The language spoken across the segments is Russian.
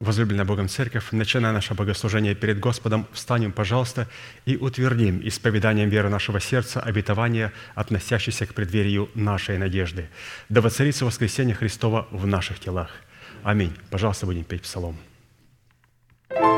Возлюбленная Богом Церковь, начиная наше богослужение перед Господом, встанем, пожалуйста, и утвердим исповеданием веры нашего сердца обетование, относящееся к преддверию нашей надежды. Да воцарится воскресение Христова в наших телах. Аминь. Пожалуйста, будем петь псалом. thank you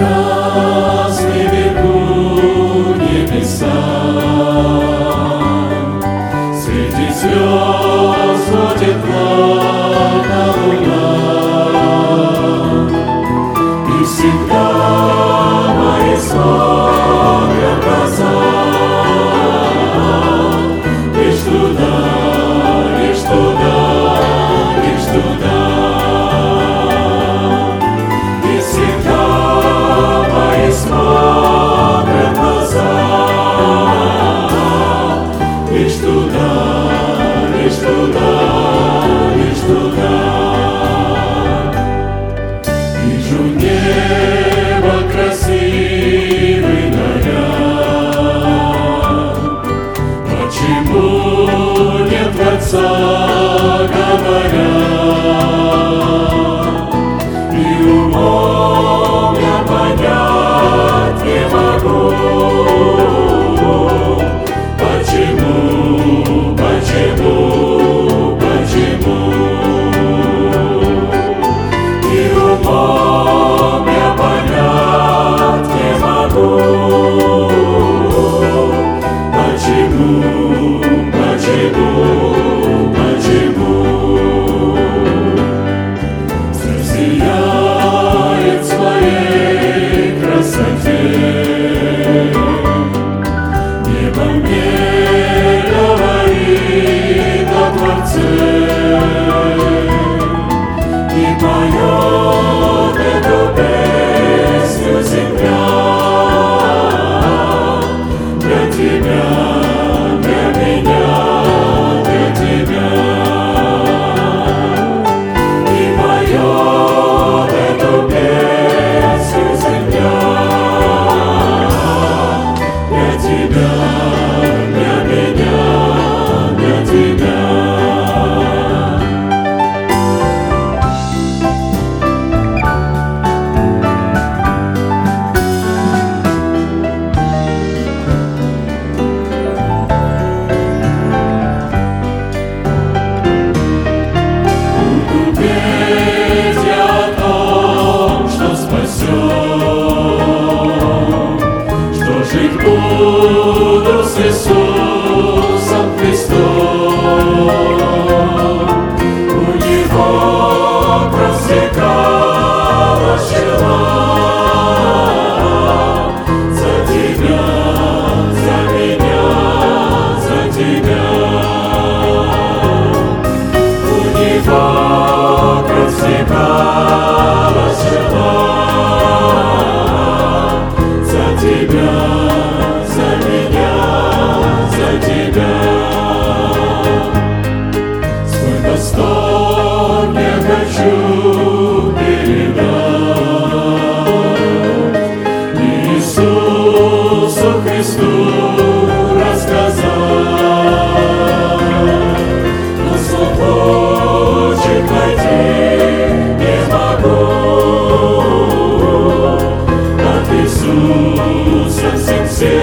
прекрасны веку небеса. Среди звезд водит плата луна, И всегда мои славы образа. Lord.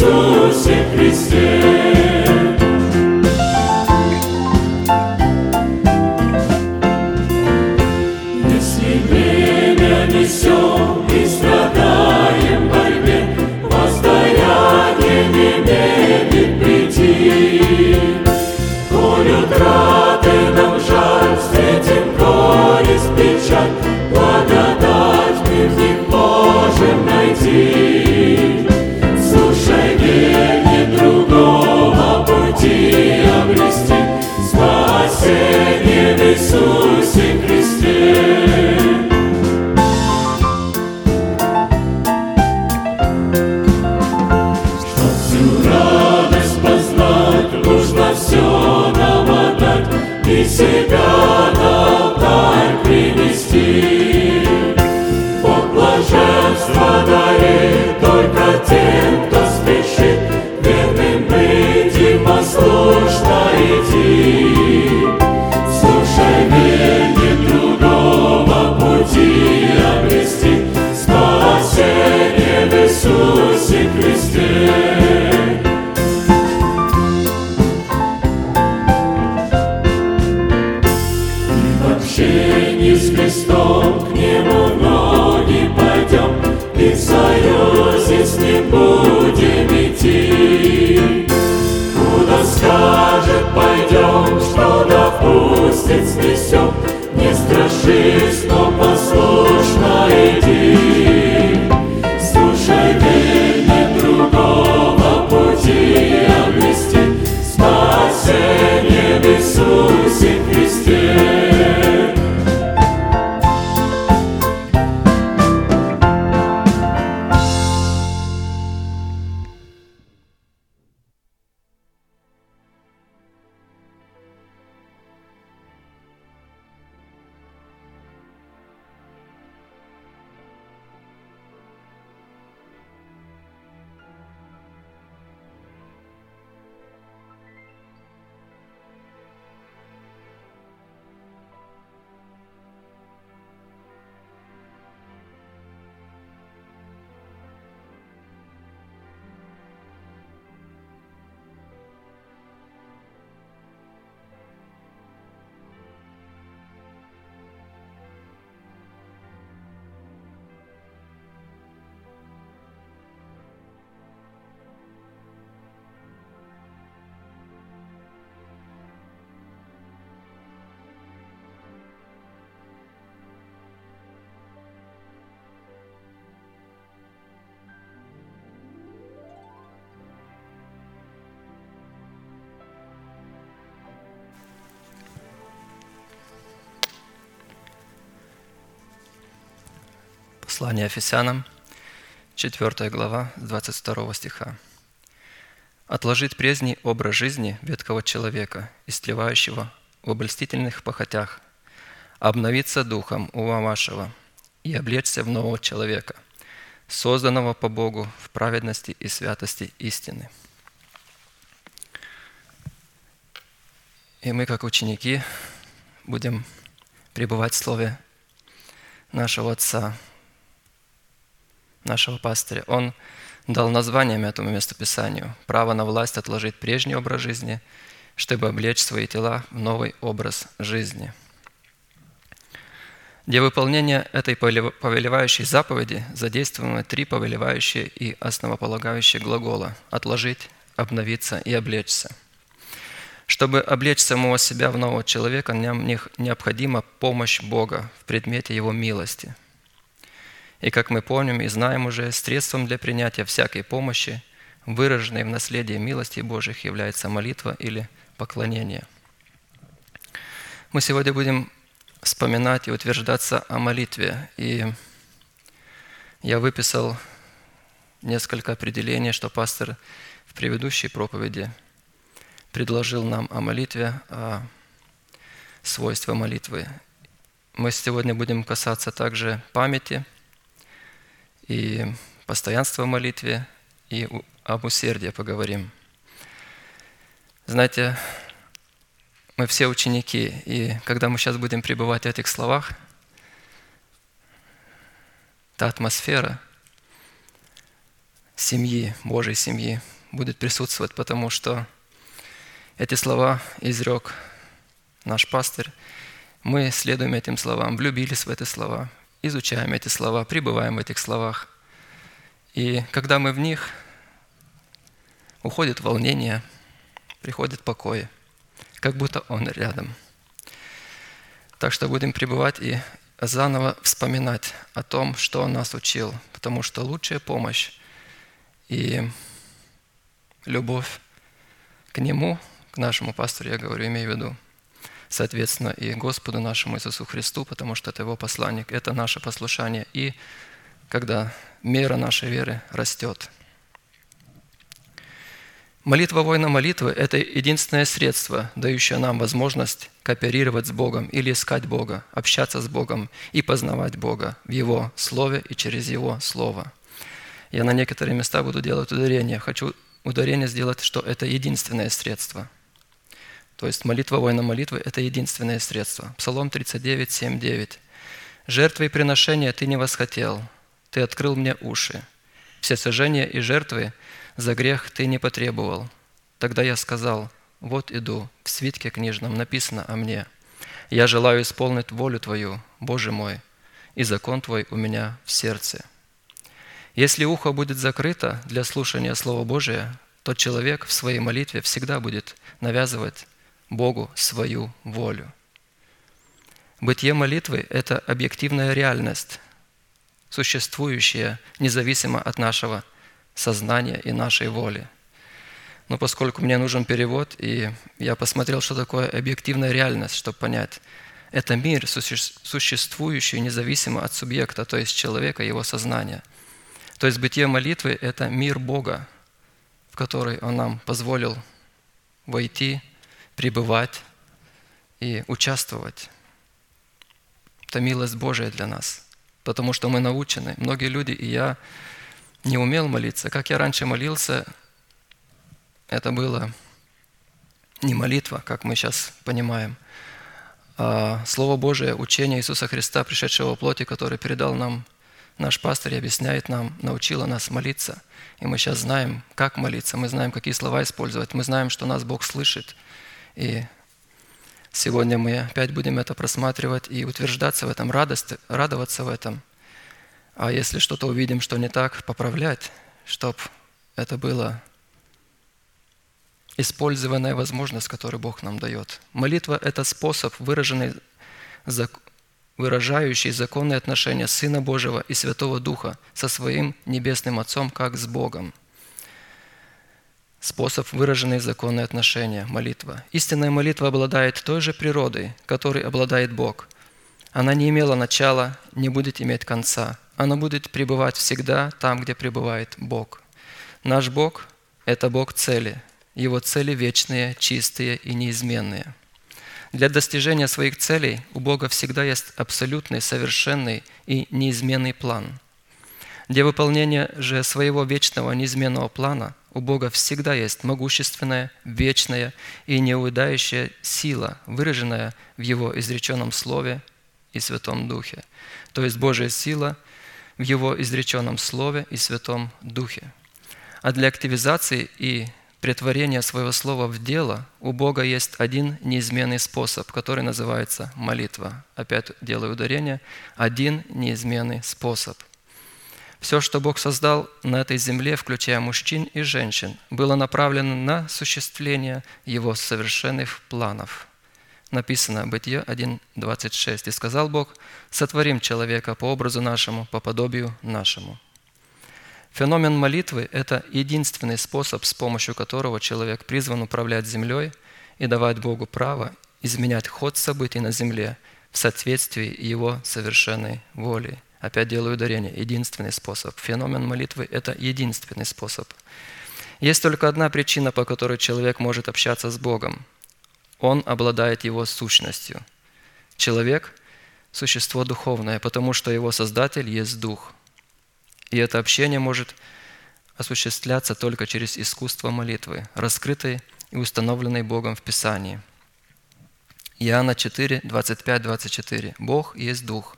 Спасение в Иисусе Ефесянам, 4 глава, с 22 стиха. «Отложить прежний образ жизни веткого человека, истлевающего в обольстительных похотях, обновиться духом ума вашего и облечься в нового человека, созданного по Богу в праведности и святости истины». И мы, как ученики, будем пребывать в Слове нашего Отца, нашего пастыря. Он дал названием этому местописанию «Право на власть отложить прежний образ жизни, чтобы облечь свои тела в новый образ жизни». Для выполнения этой повелевающей заповеди задействованы три повелевающие и основополагающие глагола «отложить», «обновиться» и «облечься». Чтобы облечь самого себя в нового человека, нам необходима помощь Бога в предмете Его милости. И как мы помним и знаем уже, средством для принятия всякой помощи, выраженной в наследии милости Божьих, является молитва или поклонение. Мы сегодня будем вспоминать и утверждаться о молитве. И я выписал несколько определений, что пастор в предыдущей проповеди предложил нам о молитве, о свойствах молитвы. Мы сегодня будем касаться также памяти и постоянства в молитве, и об усердии поговорим. Знаете, мы все ученики, и когда мы сейчас будем пребывать в этих словах, та атмосфера семьи, Божьей семьи будет присутствовать, потому что эти слова изрек наш пастырь. Мы следуем этим словам, влюбились в эти слова, изучаем эти слова, пребываем в этих словах. И когда мы в них, уходит волнение, приходит покой, как будто Он рядом. Так что будем пребывать и заново вспоминать о том, что Он нас учил, потому что лучшая помощь и любовь к Нему – к нашему пастору, я говорю, имею в виду, соответственно, и Господу нашему Иисусу Христу, потому что это Его посланник, это наше послушание. И когда мера нашей веры растет. Молитва воина молитвы – это единственное средство, дающее нам возможность кооперировать с Богом или искать Бога, общаться с Богом и познавать Бога в Его Слове и через Его Слово. Я на некоторые места буду делать ударение. Хочу ударение сделать, что это единственное средство – то есть молитва воина молитвы – это единственное средство. Псалом 39, 7, 9. «Жертвы и приношения ты не восхотел, ты открыл мне уши. Все сожжения и жертвы за грех ты не потребовал. Тогда я сказал, вот иду, в свитке книжном написано о мне. Я желаю исполнить волю Твою, Боже мой, и закон Твой у меня в сердце. Если ухо будет закрыто для слушания Слова Божия, то человек в своей молитве всегда будет навязывать Богу свою волю. Бытие молитвы – это объективная реальность, существующая независимо от нашего сознания и нашей воли. Но поскольку мне нужен перевод, и я посмотрел, что такое объективная реальность, чтобы понять, это мир, существующий независимо от субъекта, то есть человека, его сознания. То есть бытие молитвы – это мир Бога, в который Он нам позволил войти, пребывать и участвовать. Это милость Божия для нас, потому что мы научены. Многие люди, и я не умел молиться. Как я раньше молился, это было не молитва, как мы сейчас понимаем, а Слово Божие, учение Иисуса Христа, пришедшего в плоти, который передал нам наш пастор и объясняет нам, научила нас молиться. И мы сейчас знаем, как молиться, мы знаем, какие слова использовать, мы знаем, что нас Бог слышит. И сегодня мы опять будем это просматривать и утверждаться в этом, радость, радоваться в этом. А если что-то увидим, что не так, поправлять, чтобы это было использованная возможность, которую Бог нам дает. Молитва – это способ, выраженный, выражающий законные отношения Сына Божьего и Святого Духа со своим Небесным Отцом, как с Богом. Способ, выраженный законные отношения, молитва. Истинная молитва обладает той же природой, которой обладает Бог. Она не имела начала, не будет иметь конца. Она будет пребывать всегда там, где пребывает Бог. Наш Бог – это Бог цели, его цели вечные, чистые и неизменные. Для достижения своих целей у Бога всегда есть абсолютный, совершенный и неизменный план. Для выполнения же своего вечного неизменного плана у Бога всегда есть могущественная, вечная и неудающая сила, выраженная в Его изреченном Слове и Святом Духе. То есть Божья сила в Его изреченном Слове и Святом Духе. А для активизации и претворения своего слова в дело у Бога есть один неизменный способ, который называется молитва. Опять делаю ударение. Один неизменный способ. Все, что Бог создал на этой земле, включая мужчин и женщин, было направлено на осуществление Его совершенных планов. Написано Бытие 1.26. «И сказал Бог, сотворим человека по образу нашему, по подобию нашему». Феномен молитвы – это единственный способ, с помощью которого человек призван управлять землей и давать Богу право изменять ход событий на земле в соответствии Его совершенной волей. Опять делаю ударение. Единственный способ. Феномен молитвы – это единственный способ. Есть только одна причина, по которой человек может общаться с Богом. Он обладает Его сущностью. Человек – существо духовное, потому что его Создатель есть Дух – и это общение может осуществляться только через искусство молитвы, раскрытой и установленной Богом в Писании. Иоанна 4, 25, 24. «Бог есть Дух,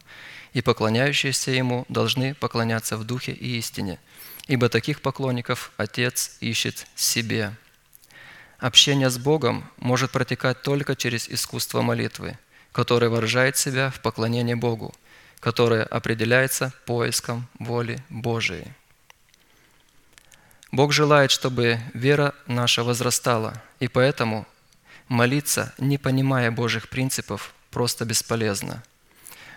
и поклоняющиеся Ему должны поклоняться в Духе и истине, ибо таких поклонников Отец ищет себе». Общение с Богом может протекать только через искусство молитвы, которое выражает себя в поклонении Богу – которое определяется поиском воли Божией. Бог желает, чтобы вера наша возрастала, и поэтому молиться, не понимая Божьих принципов, просто бесполезно.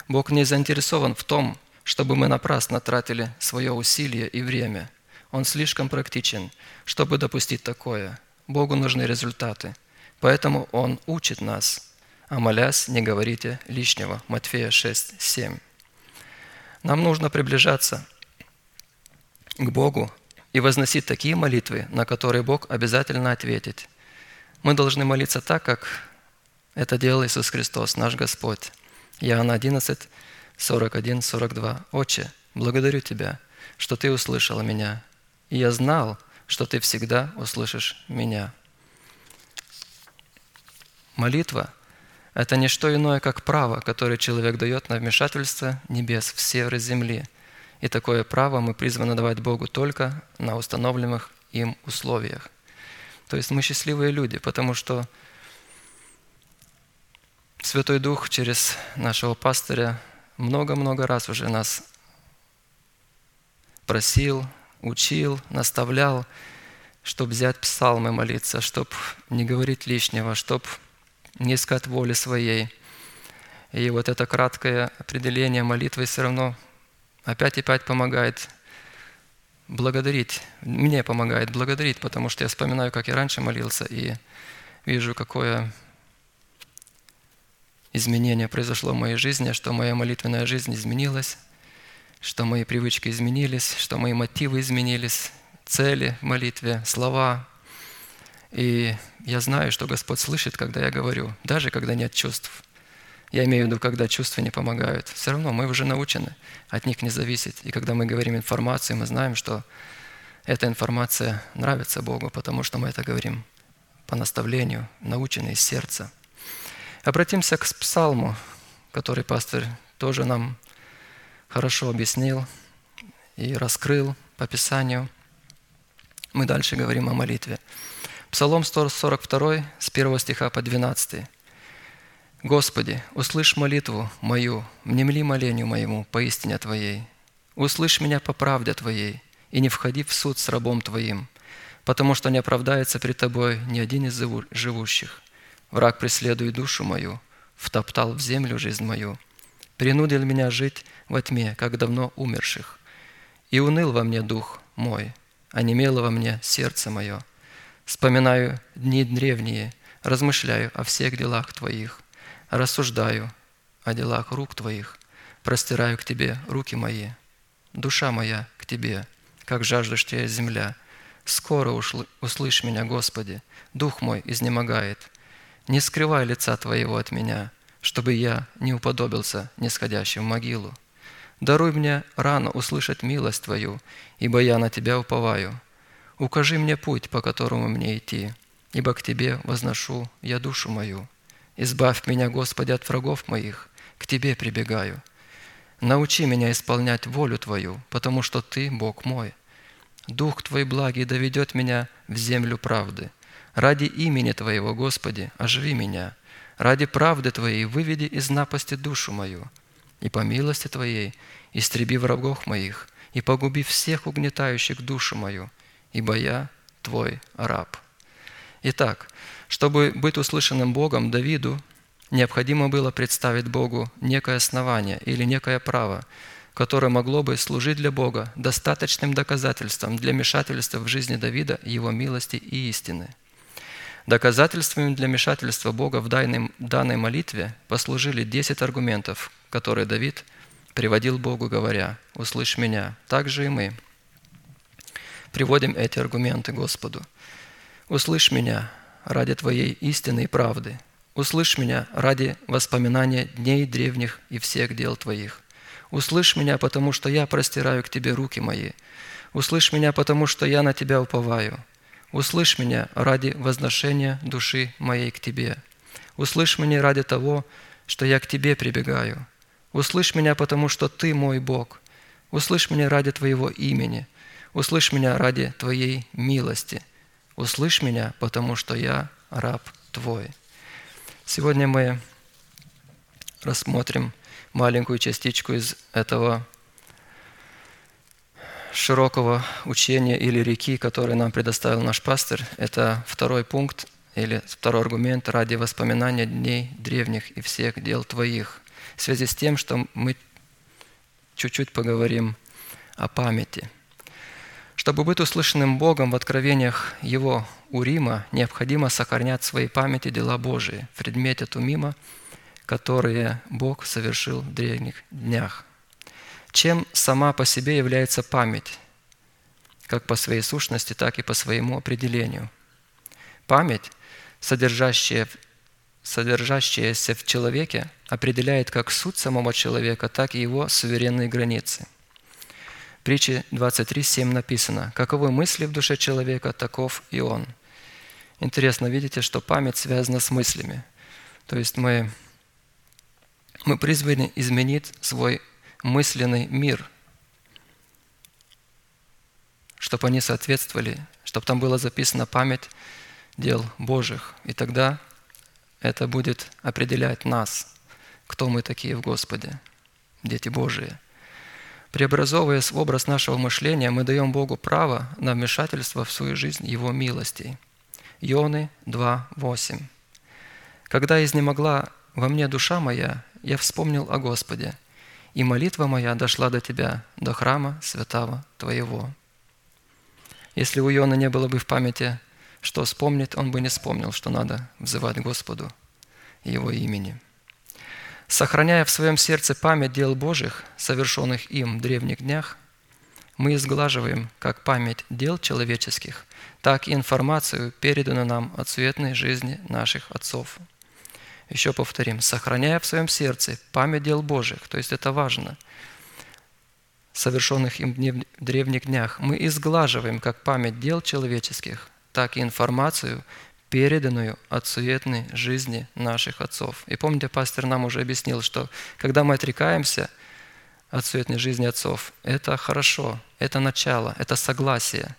Бог не заинтересован в том, чтобы мы напрасно тратили свое усилие и время. Он слишком практичен, чтобы допустить такое. Богу нужны результаты. Поэтому Он учит нас, а молясь, не говорите лишнего. Матфея 6, 7. Нам нужно приближаться к Богу и возносить такие молитвы, на которые Бог обязательно ответит. Мы должны молиться так, как это делал Иисус Христос, наш Господь. Иоанна 11, 41, 42. «Отче, благодарю Тебя, что Ты услышал меня, и я знал, что Ты всегда услышишь меня». Молитва – это не что иное, как право, которое человек дает на вмешательство небес в северы земли. И такое право мы призваны давать Богу только на установленных им условиях. То есть мы счастливые люди, потому что Святой Дух через нашего пастыря много-много раз уже нас просил, учил, наставлял, чтобы взять псалмы молиться, чтобы не говорить лишнего, чтобы не искать воли своей. И вот это краткое определение молитвы все равно опять и опять помогает благодарить. Мне помогает благодарить, потому что я вспоминаю, как я раньше молился, и вижу, какое изменение произошло в моей жизни, что моя молитвенная жизнь изменилась, что мои привычки изменились, что мои мотивы изменились, цели в молитве, слова. И я знаю, что Господь слышит, когда я говорю, даже когда нет чувств. Я имею в виду, когда чувства не помогают. Все равно мы уже научены, от них не зависит. И когда мы говорим информацию, мы знаем, что эта информация нравится Богу, потому что мы это говорим по наставлению, научены из сердца. Обратимся к псалму, который пастор тоже нам хорошо объяснил и раскрыл по Писанию. Мы дальше говорим о молитве. Псалом 142 с 1 стиха по 12. Господи, услышь молитву мою, внемли молению моему по истине Твоей. Услышь меня по правде Твоей, и не входи в суд с рабом Твоим, потому что не оправдается пред Тобой ни один из живущих. Враг преследует душу мою, втоптал в землю жизнь мою, принудил меня жить во тьме, как давно умерших. И уныл во мне дух мой, а немело во мне сердце мое. Вспоминаю дни древние, размышляю о всех делах Твоих рассуждаю о делах рук Твоих, простираю к Тебе руки мои. Душа моя к Тебе, как Тебя земля. Скоро услышь меня, Господи, дух мой изнемогает. Не скрывай лица Твоего от меня, чтобы я не уподобился нисходящим в могилу. Даруй мне рано услышать милость Твою, ибо я на Тебя уповаю. Укажи мне путь, по которому мне идти, ибо к Тебе возношу я душу мою. Избавь меня, Господи, от врагов моих, к Тебе прибегаю. Научи меня исполнять волю Твою, потому что Ты Бог мой. Дух Твой благий доведет меня в землю правды. Ради имени Твоего, Господи, оживи меня. Ради правды Твоей выведи из напасти душу мою. И по милости Твоей истреби врагов моих, и погуби всех угнетающих душу мою, ибо я Твой раб». Итак, чтобы быть услышанным Богом, Давиду необходимо было представить Богу некое основание или некое право, которое могло бы служить для Бога достаточным доказательством для вмешательства в жизни Давида, его милости и истины. Доказательствами для вмешательства Бога в данной, данной молитве послужили 10 аргументов, которые Давид приводил Богу, говоря, «Услышь меня». Также и мы приводим эти аргументы Господу. «Услышь меня, ради Твоей истины и правды. Услышь меня ради воспоминания дней древних и всех дел Твоих. Услышь меня, потому что я простираю к Тебе руки мои. Услышь меня, потому что я на Тебя уповаю. Услышь меня ради возношения души моей к Тебе. Услышь меня ради того, что я к Тебе прибегаю. Услышь меня, потому что Ты мой Бог. Услышь меня ради Твоего имени. Услышь меня ради Твоей милости – услышь меня, потому что я раб Твой». Сегодня мы рассмотрим маленькую частичку из этого широкого учения или реки, который нам предоставил наш пастор. Это второй пункт или второй аргумент ради воспоминания дней древних и всех дел Твоих. В связи с тем, что мы чуть-чуть поговорим о памяти – чтобы быть услышанным Богом в откровениях Его Урима, необходимо сохранять в своей памяти дела Божии в предмете Тумима, которые Бог совершил в древних днях. Чем сама по себе является память, как по своей сущности, так и по своему определению. Память, содержащая, содержащаяся в человеке, определяет как суть самого человека, так и его суверенные границы – притче 23.7 написано, «Каковы мысли в душе человека, таков и он». Интересно, видите, что память связана с мыслями. То есть мы, мы призваны изменить свой мысленный мир, чтобы они соответствовали, чтобы там было записано память дел Божьих. И тогда это будет определять нас, кто мы такие в Господе, дети Божии – Преобразовываясь в образ нашего мышления, мы даем Богу право на вмешательство в свою жизнь Его милостей. Ионы 2.8. «Когда изнемогла во мне душа моя, я вспомнил о Господе, и молитва моя дошла до Тебя, до храма святого Твоего». Если у Иона не было бы в памяти, что вспомнить, он бы не вспомнил, что надо взывать Господу Его имени. Сохраняя в своем сердце память дел Божьих, совершенных им в древних днях, мы изглаживаем как память дел человеческих, так и информацию, переданную нам от суетной жизни наших отцов. Еще повторим, сохраняя в своем сердце память дел Божьих, то есть это важно, совершенных им в древних днях, мы изглаживаем как память дел человеческих, так и информацию, переданную от суетной жизни наших отцов. И помните, пастор нам уже объяснил, что когда мы отрекаемся от суетной жизни отцов, это хорошо, это начало, это согласие.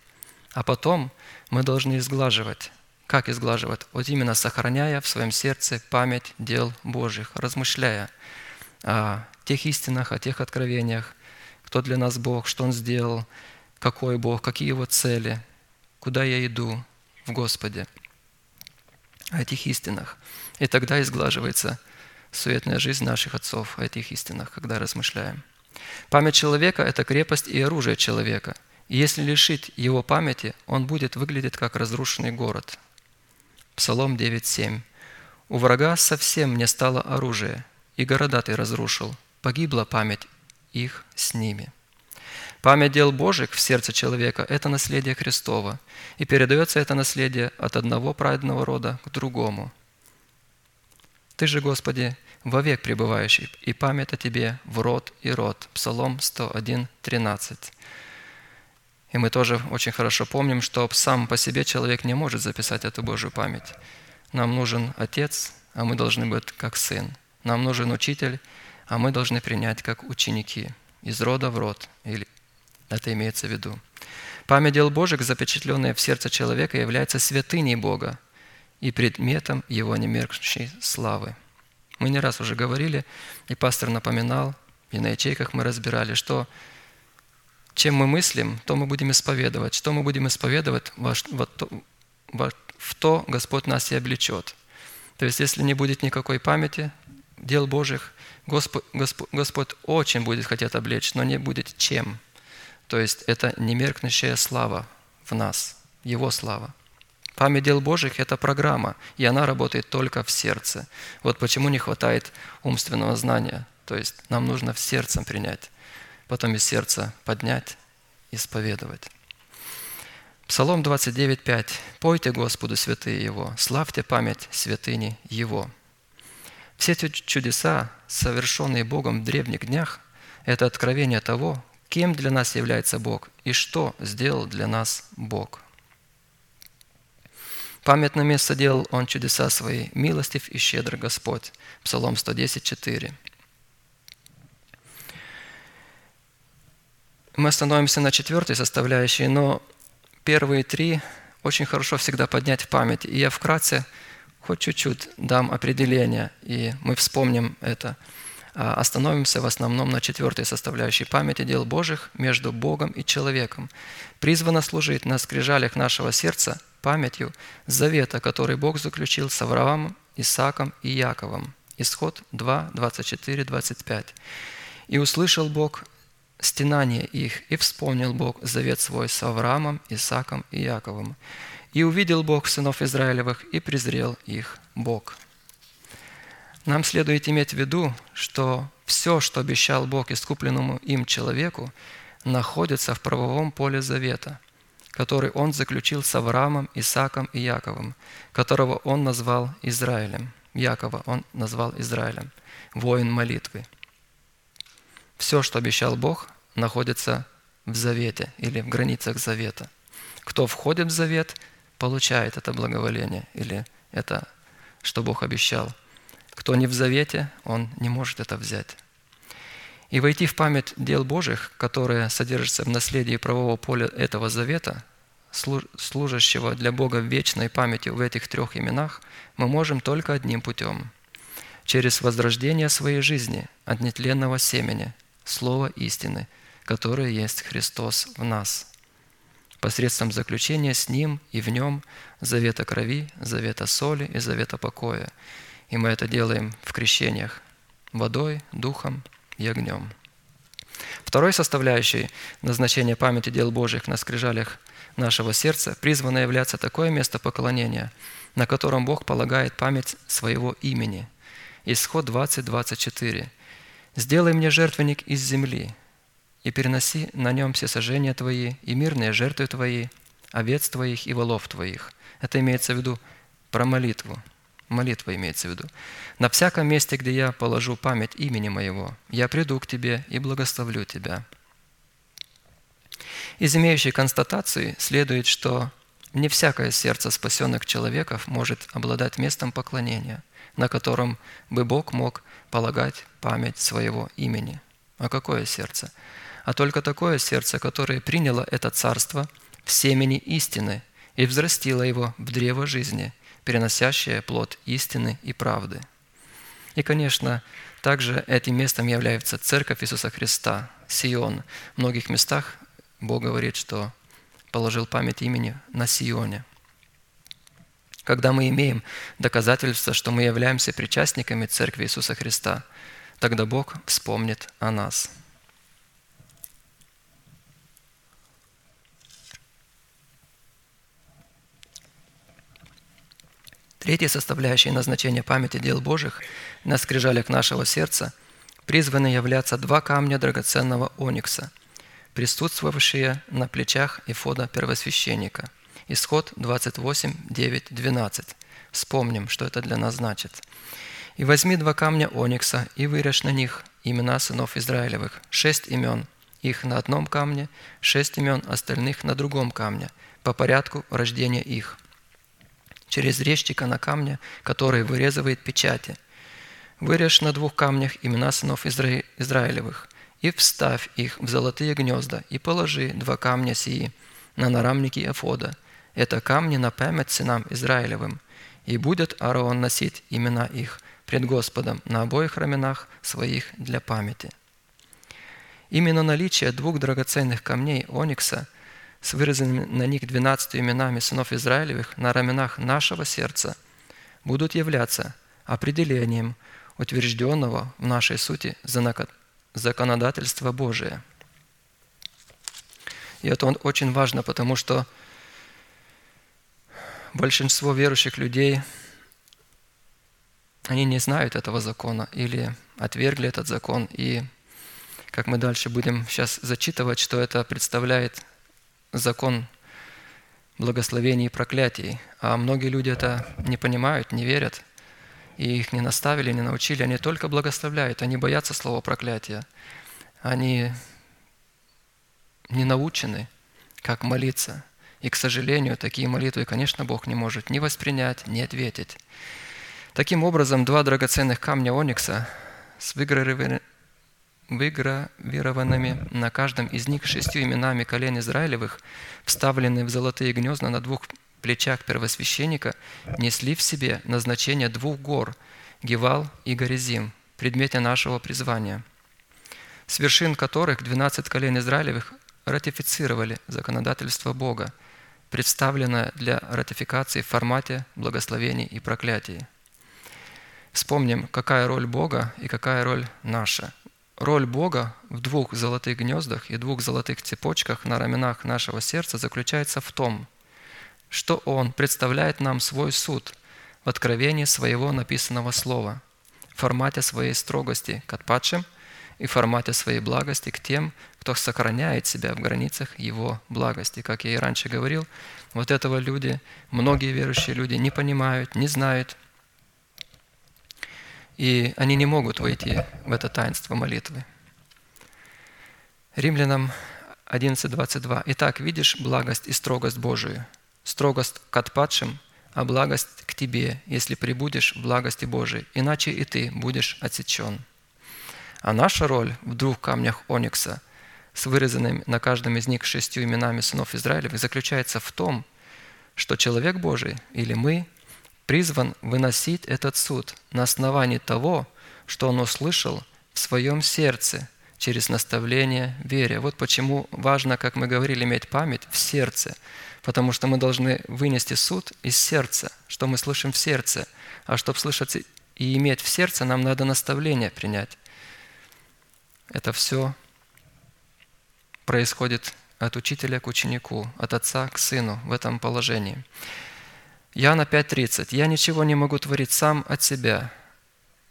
А потом мы должны изглаживать. Как изглаживать? Вот именно сохраняя в своем сердце память дел Божьих, размышляя о тех истинах, о тех откровениях, кто для нас Бог, что Он сделал, какой Бог, какие Его цели, куда я иду в Господе – о этих истинах. И тогда изглаживается суетная жизнь наших отцов о этих истинах, когда размышляем. Память человека – это крепость и оружие человека. И если лишить его памяти, он будет выглядеть как разрушенный город. Псалом 9.7. «У врага совсем не стало оружия, и города ты разрушил, погибла память их с ними». Память дел Божьих в сердце человека – это наследие Христова, и передается это наследие от одного праведного рода к другому. Ты же, Господи, вовек пребывающий, и память о Тебе в род и род. Псалом 101, 13. И мы тоже очень хорошо помним, что сам по себе человек не может записать эту Божью память. Нам нужен отец, а мы должны быть как сын. Нам нужен учитель, а мы должны принять как ученики из рода в род или это имеется в виду. Память дел Божьих, запечатленная в сердце человека, является святыней Бога и предметом Его немеркнущей славы. Мы не раз уже говорили, и пастор напоминал, и на ячейках мы разбирали, что чем мы мыслим, то мы будем исповедовать. Что мы будем исповедовать, во, во, во, в то Господь нас и облечет. То есть, если не будет никакой памяти дел Божьих, Господь, Господь, Господь очень будет хотеть облечь, но не будет чем – то есть это немеркнущая слава в нас, Его слава. Память дел Божьих – это программа, и она работает только в сердце. Вот почему не хватает умственного знания. То есть нам нужно в сердцем принять, потом из сердца поднять, исповедовать. Псалом 29.5. «Пойте Господу святые Его, славьте память святыни Его». Все эти чудеса, совершенные Богом в древних днях, это откровение того, кем для нас является Бог и что сделал для нас Бог. Памятное место делал Он чудеса свои, милостив и щедр Господь. Псалом 110, 4. Мы остановимся на четвертой составляющей, но первые три очень хорошо всегда поднять в память. И я вкратце хоть чуть-чуть дам определение, и мы вспомним это – а, остановимся в основном на четвертой составляющей памяти дел Божьих между Богом и человеком. Призвано служить на скрижалях нашего сердца памятью завета, который Бог заключил с Авраамом, Исааком и Яковом. Исход 2, 24, 25. «И услышал Бог стенание их, и вспомнил Бог завет свой с Авраамом, Исааком и Яковом. И увидел Бог сынов Израилевых, и презрел их Бог». Нам следует иметь в виду, что все, что обещал Бог искупленному им человеку, находится в правовом поле завета, который Он заключил с Авраамом, Исааком и Яковом, которого Он назвал Израилем. Якова Он назвал Израилем, воин молитвы. Все, что обещал Бог, находится в завете или в границах завета. Кто входит в завет, получает это благоволение или это, что Бог обещал – кто не в завете, он не может это взять. И войти в память дел Божьих, которые содержатся в наследии правового поля этого завета, служащего для Бога вечной памяти в этих трех именах, мы можем только одним путем – через возрождение своей жизни от нетленного семени, слова истины, которое есть Христос в нас, посредством заключения с Ним и в Нем завета крови, завета соли и завета покоя – и мы это делаем в крещениях, водой, духом и огнем. Второй составляющей назначения памяти дел Божьих на скрижалях нашего сердца призвано являться такое место поклонения, на котором Бог полагает память своего имени. Исход 20, 24. «Сделай мне жертвенник из земли, и переноси на нем все сожжения твои и мирные жертвы твои, овец твоих и волов твоих». Это имеется в виду про молитву. Молитва имеется в виду. «На всяком месте, где я положу память имени моего, я приду к тебе и благословлю тебя». Из имеющей констатации следует, что не всякое сердце спасенных человеков может обладать местом поклонения, на котором бы Бог мог полагать память своего имени. А какое сердце? А только такое сердце, которое приняло это царство в семени истины и взрастило его в древо жизни, переносящее плод истины и правды. И, конечно, также этим местом является Церковь Иисуса Христа, Сион. В многих местах Бог говорит, что положил память имени на Сионе. Когда мы имеем доказательство, что мы являемся причастниками Церкви Иисуса Христа, тогда Бог вспомнит о нас. Третья составляющая назначения памяти дел Божьих на скрижалях нашего сердца призваны являться два камня драгоценного оникса – присутствовавшие на плечах Ифода первосвященника. Исход 28, 9, 12. Вспомним, что это для нас значит. «И возьми два камня оникса, и вырежь на них имена сынов Израилевых, шесть имен, их на одном камне, шесть имен остальных на другом камне, по порядку рождения их. Через резчика на камне, который вырезывает печати. Вырежь на двух камнях имена сынов Изра... Израилевых, и вставь их в золотые гнезда, и положи два камня сии на нарамники Эфода. Это камни на память сынам Израилевым. И будет Аарон носить имена их пред Господом на обоих раменах своих для памяти. Именно наличие двух драгоценных камней оникса с вырезанными на них двенадцатью именами сынов Израилевых на раменах нашего сердца будут являться определением утвержденного в нашей сути законодательство Божие. И это очень важно, потому что большинство верующих людей, они не знают этого закона или отвергли этот закон. И как мы дальше будем сейчас зачитывать, что это представляет закон благословений и проклятий. А многие люди это не понимают, не верят – и их не наставили, не научили, они только благословляют, они боятся слова проклятия. Они не научены, как молиться. И, к сожалению, такие молитвы, конечно, Бог не может ни воспринять, ни ответить. Таким образом, два драгоценных камня оникса с выгравированными на каждом из них шестью именами колен Израилевых, вставленные в золотые гнезда на двух плечах первосвященника несли в себе назначение двух гор – Гевал и Горизим, предмете нашего призвания, с вершин которых 12 колен Израилевых ратифицировали законодательство Бога, представленное для ратификации в формате благословений и проклятий. Вспомним, какая роль Бога и какая роль наша. Роль Бога в двух золотых гнездах и двух золотых цепочках на раменах нашего сердца заключается в том – что Он представляет нам свой суд в откровении своего написанного слова, в формате своей строгости к отпадшим и формате своей благости к тем, кто сохраняет себя в границах Его благости. Как я и раньше говорил, вот этого люди, многие верующие люди не понимают, не знают, и они не могут войти в это таинство молитвы. Римлянам 11.22. «Итак, видишь благость и строгость Божию, строгость к отпадшим, а благость к тебе, если прибудешь в благости Божией, иначе и ты будешь отсечен. А наша роль в двух камнях оникса с вырезанными на каждом из них шестью именами сынов Израилевых заключается в том, что человек Божий или мы призван выносить этот суд на основании того, что он услышал в своем сердце через наставление вере. Вот почему важно, как мы говорили, иметь память в сердце – потому что мы должны вынести суд из сердца, что мы слышим в сердце. А чтобы слышать и иметь в сердце, нам надо наставление принять. Это все происходит от учителя к ученику, от отца к сыну в этом положении. Иоанна 5.30. «Я ничего не могу творить сам от себя.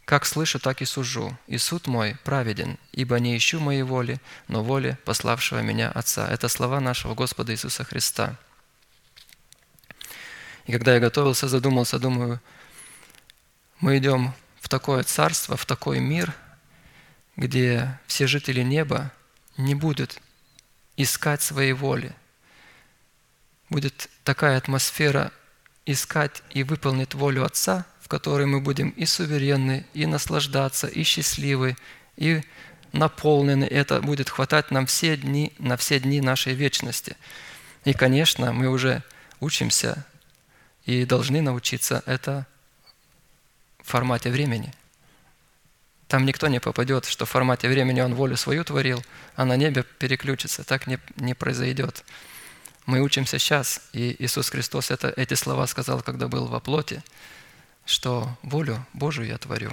Как слышу, так и сужу. И суд мой праведен, ибо не ищу моей воли, но воли пославшего меня Отца». Это слова нашего Господа Иисуса Христа. И когда я готовился, задумался, думаю, мы идем в такое царство, в такой мир, где все жители неба не будут искать своей воли. Будет такая атмосфера искать и выполнить волю Отца, в которой мы будем и суверенны, и наслаждаться, и счастливы, и наполнены. Это будет хватать нам все дни, на все дни нашей вечности. И, конечно, мы уже учимся и должны научиться это в формате времени. Там никто не попадет, что в формате времени он волю свою творил, а на небе переключится. Так не, не произойдет. Мы учимся сейчас, и Иисус Христос это, эти слова сказал, когда был во плоти, что волю Божию я творю.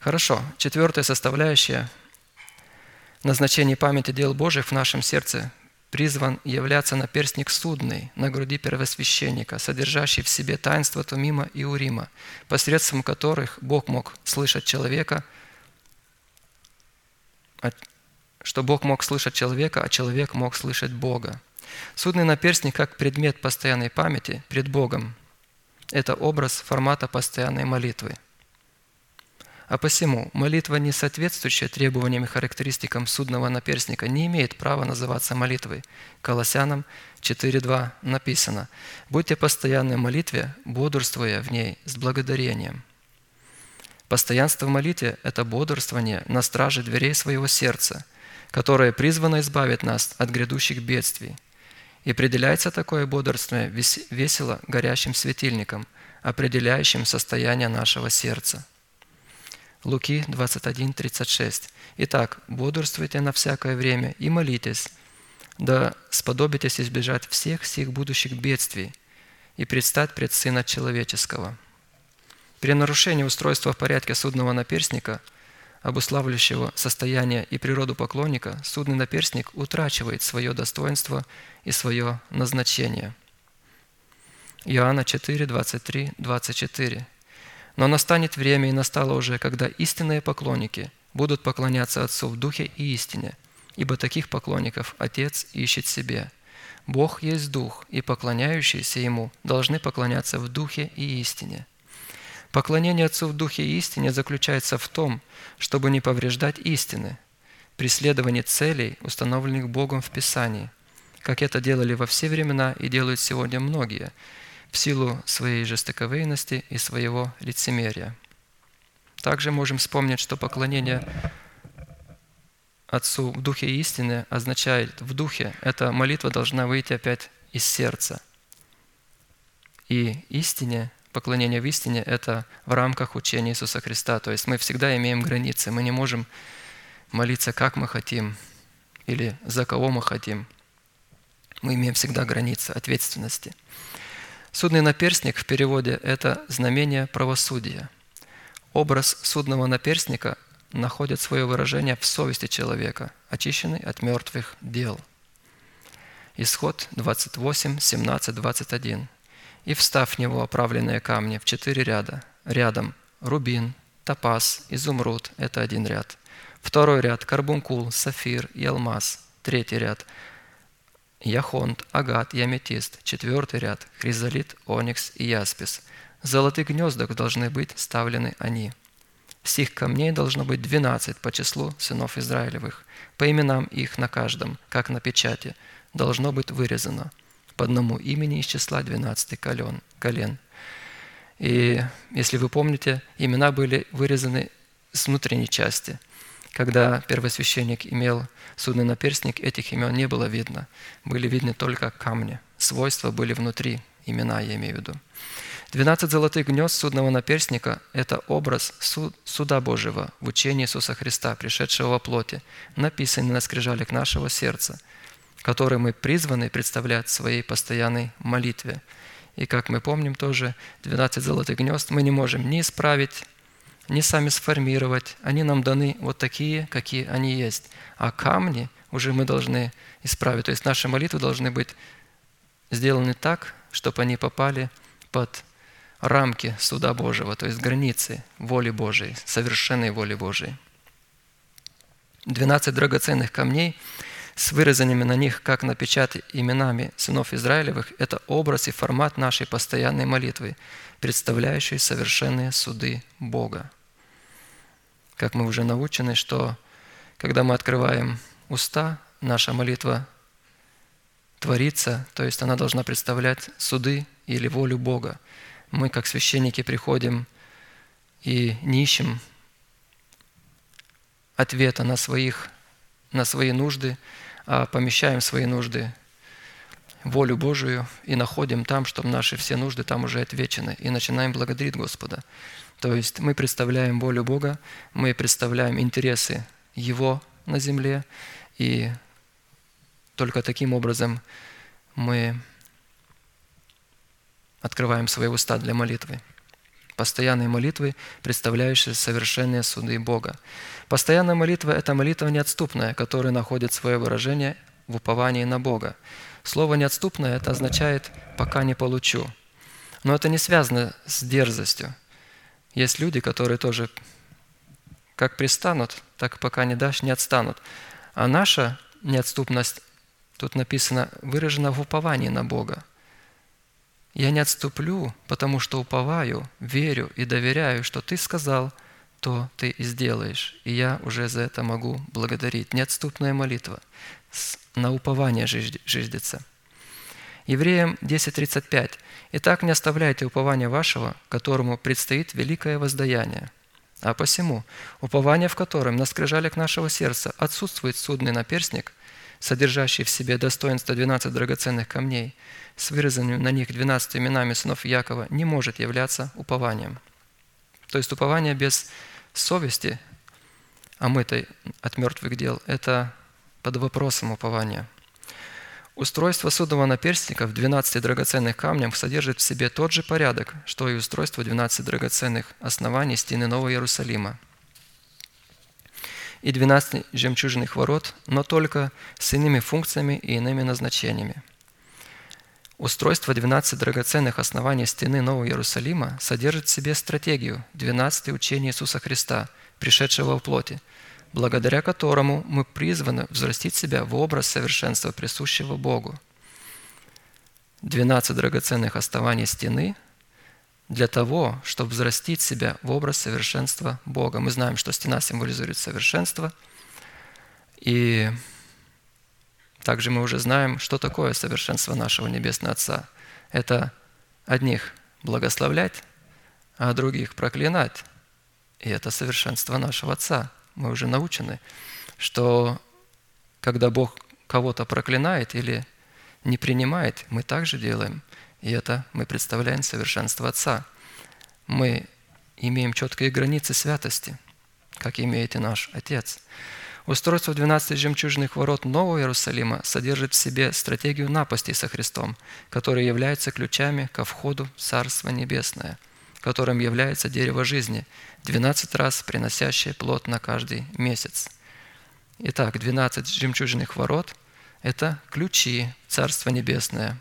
Хорошо, четвертая составляющая назначение памяти дел Божьих в нашем сердце призван являться наперстник судный на груди первосвященника, содержащий в себе таинство Тумима и Урима, посредством которых Бог мог слышать человека, что Бог мог слышать человека, а человек мог слышать Бога. Судный наперстник как предмет постоянной памяти пред Богом – это образ формата постоянной молитвы – а посему молитва, не соответствующая требованиям и характеристикам судного наперстника, не имеет права называться молитвой. Колоссянам 4.2 написано «Будьте постоянны в молитве, бодрствуя в ней с благодарением». Постоянство в молитве – это бодрствование на страже дверей своего сердца, которое призвано избавить нас от грядущих бедствий. И определяется такое бодрствование весело горящим светильником, определяющим состояние нашего сердца – Луки 21, 36. «Итак, бодрствуйте на всякое время и молитесь, да сподобитесь избежать всех сих будущих бедствий и предстать пред Сына Человеческого». При нарушении устройства в порядке судного наперстника, обуславливающего состояние и природу поклонника, судный наперстник утрачивает свое достоинство и свое назначение. Иоанна 4, 23, 24. Но настанет время, и настало уже, когда истинные поклонники будут поклоняться Отцу в Духе и истине, ибо таких поклонников Отец ищет себе. Бог есть Дух, и поклоняющиеся Ему должны поклоняться в Духе и истине. Поклонение Отцу в Духе и истине заключается в том, чтобы не повреждать истины, преследование целей, установленных Богом в Писании, как это делали во все времена и делают сегодня многие – в силу своей жестоковыйности и своего лицемерия. Также можем вспомнить, что поклонение Отцу в Духе истины означает в Духе, эта молитва должна выйти опять из сердца. И истине, поклонение в истине – это в рамках учения Иисуса Христа. То есть мы всегда имеем границы. Мы не можем молиться, как мы хотим или за кого мы хотим. Мы имеем всегда границы ответственности – Судный наперстник в переводе – это знамение правосудия. Образ судного наперстника находит свое выражение в совести человека, очищенный от мертвых дел. Исход 28, 17, 21. «И встав в него оправленные камни в четыре ряда, рядом рубин, топаз, изумруд – это один ряд. Второй ряд – карбункул, сафир и алмаз. Третий ряд – яхонт, агат и аметист. Четвертый ряд – хризолит, оникс и яспис. В золотых гнездах должны быть ставлены они. Сих камней должно быть двенадцать по числу сынов Израилевых. По именам их на каждом, как на печати, должно быть вырезано по одному имени из числа двенадцати колен. И если вы помните, имена были вырезаны с внутренней части – когда первосвященник имел судный наперстник, этих имен не было видно. Были видны только камни. Свойства были внутри, имена я имею в виду. Двенадцать золотых гнезд судного наперстника – это образ суд, суда Божьего в учении Иисуса Христа, пришедшего во плоти, написанный на скрижалях нашего сердца, который мы призваны представлять в своей постоянной молитве. И как мы помним тоже, 12 золотых гнезд мы не можем ни исправить, ни сами сформировать. Они нам даны вот такие, какие они есть. А камни уже мы должны исправить. То есть наши молитвы должны быть сделаны так, чтобы они попали под рамки суда Божьего, то есть границы воли Божией, совершенной воли Божией. 12 драгоценных камней с вырезанными на них, как на именами сынов Израилевых – это образ и формат нашей постоянной молитвы, представляющей совершенные суды Бога. Как мы уже научены, что когда мы открываем уста, наша молитва творится, то есть она должна представлять суды или волю Бога. Мы, как священники, приходим и не ищем ответа на, своих, на свои нужды, а помещаем свои нужды волю Божию и находим там, что наши все нужды там уже отвечены, и начинаем благодарить Господа. То есть мы представляем волю Бога, мы представляем интересы Его на земле, и только таким образом мы открываем свои уста для молитвы. Постоянные молитвы, представляющие совершенные суды Бога. Постоянная молитва – это молитва неотступная, которая находит свое выражение в уповании на Бога. Слово «неотступное» – это означает «пока не получу». Но это не связано с дерзостью. Есть люди, которые тоже как пристанут, так пока не дашь, не отстанут. А наша неотступность, тут написано, выражена в уповании на Бога. Я не отступлю, потому что уповаю, верю и доверяю, что Ты сказал, то Ты и сделаешь. И я уже за это могу благодарить. Неотступная молитва. На упование жиждется. Евреям 10.35. «Итак, не оставляйте упования вашего, которому предстоит великое воздаяние. А посему, упование в котором на скрижалях нашего сердца отсутствует судный наперстник, содержащий в себе достоинство 12 драгоценных камней, с вырезанными на них 12 именами сынов Якова, не может являться упованием. То есть упование без совести, омытой от мертвых дел, это под вопросом упования. Устройство судового наперстника в 12 драгоценных камнях содержит в себе тот же порядок, что и устройство 12 драгоценных оснований стены Нового Иерусалима и 12 жемчужных ворот, но только с иными функциями и иными назначениями – Устройство 12 драгоценных оснований стены Нового Иерусалима содержит в себе стратегию 12 учения Иисуса Христа, пришедшего в плоти, благодаря которому мы призваны взрастить себя в образ совершенства, присущего Богу. 12 драгоценных оснований стены для того, чтобы взрастить себя в образ совершенства Бога. Мы знаем, что стена символизирует совершенство, и также мы уже знаем, что такое совершенство нашего Небесного Отца. Это одних благословлять, а других проклинать. И это совершенство нашего Отца. Мы уже научены, что когда Бог кого-то проклинает или не принимает, мы также делаем. И это мы представляем совершенство Отца. Мы имеем четкие границы святости, как имеет и наш Отец. Устройство 12 жемчужных ворот Нового Иерусалима содержит в себе стратегию напасти со Христом, которые являются ключами ко входу в Царство Небесное, которым является дерево жизни, 12 раз приносящее плод на каждый месяц. Итак, 12 жемчужных ворот – это ключи в Царство Небесное.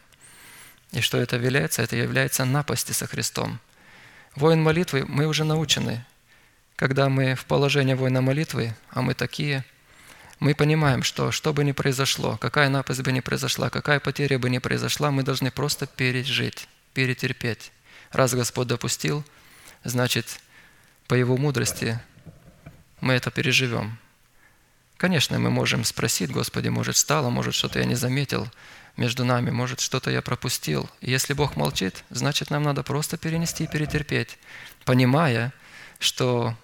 И что это является? Это является напасти со Христом. Воин молитвы мы уже научены. Когда мы в положении воина молитвы, а мы такие – мы понимаем, что что бы ни произошло, какая напасть бы ни произошла, какая потеря бы ни произошла, мы должны просто пережить, перетерпеть. Раз Господь допустил, значит, по Его мудрости мы это переживем. Конечно, мы можем спросить, Господи, может, стало, может, что-то я не заметил между нами, может, что-то я пропустил. И если Бог молчит, значит, нам надо просто перенести и перетерпеть, понимая, что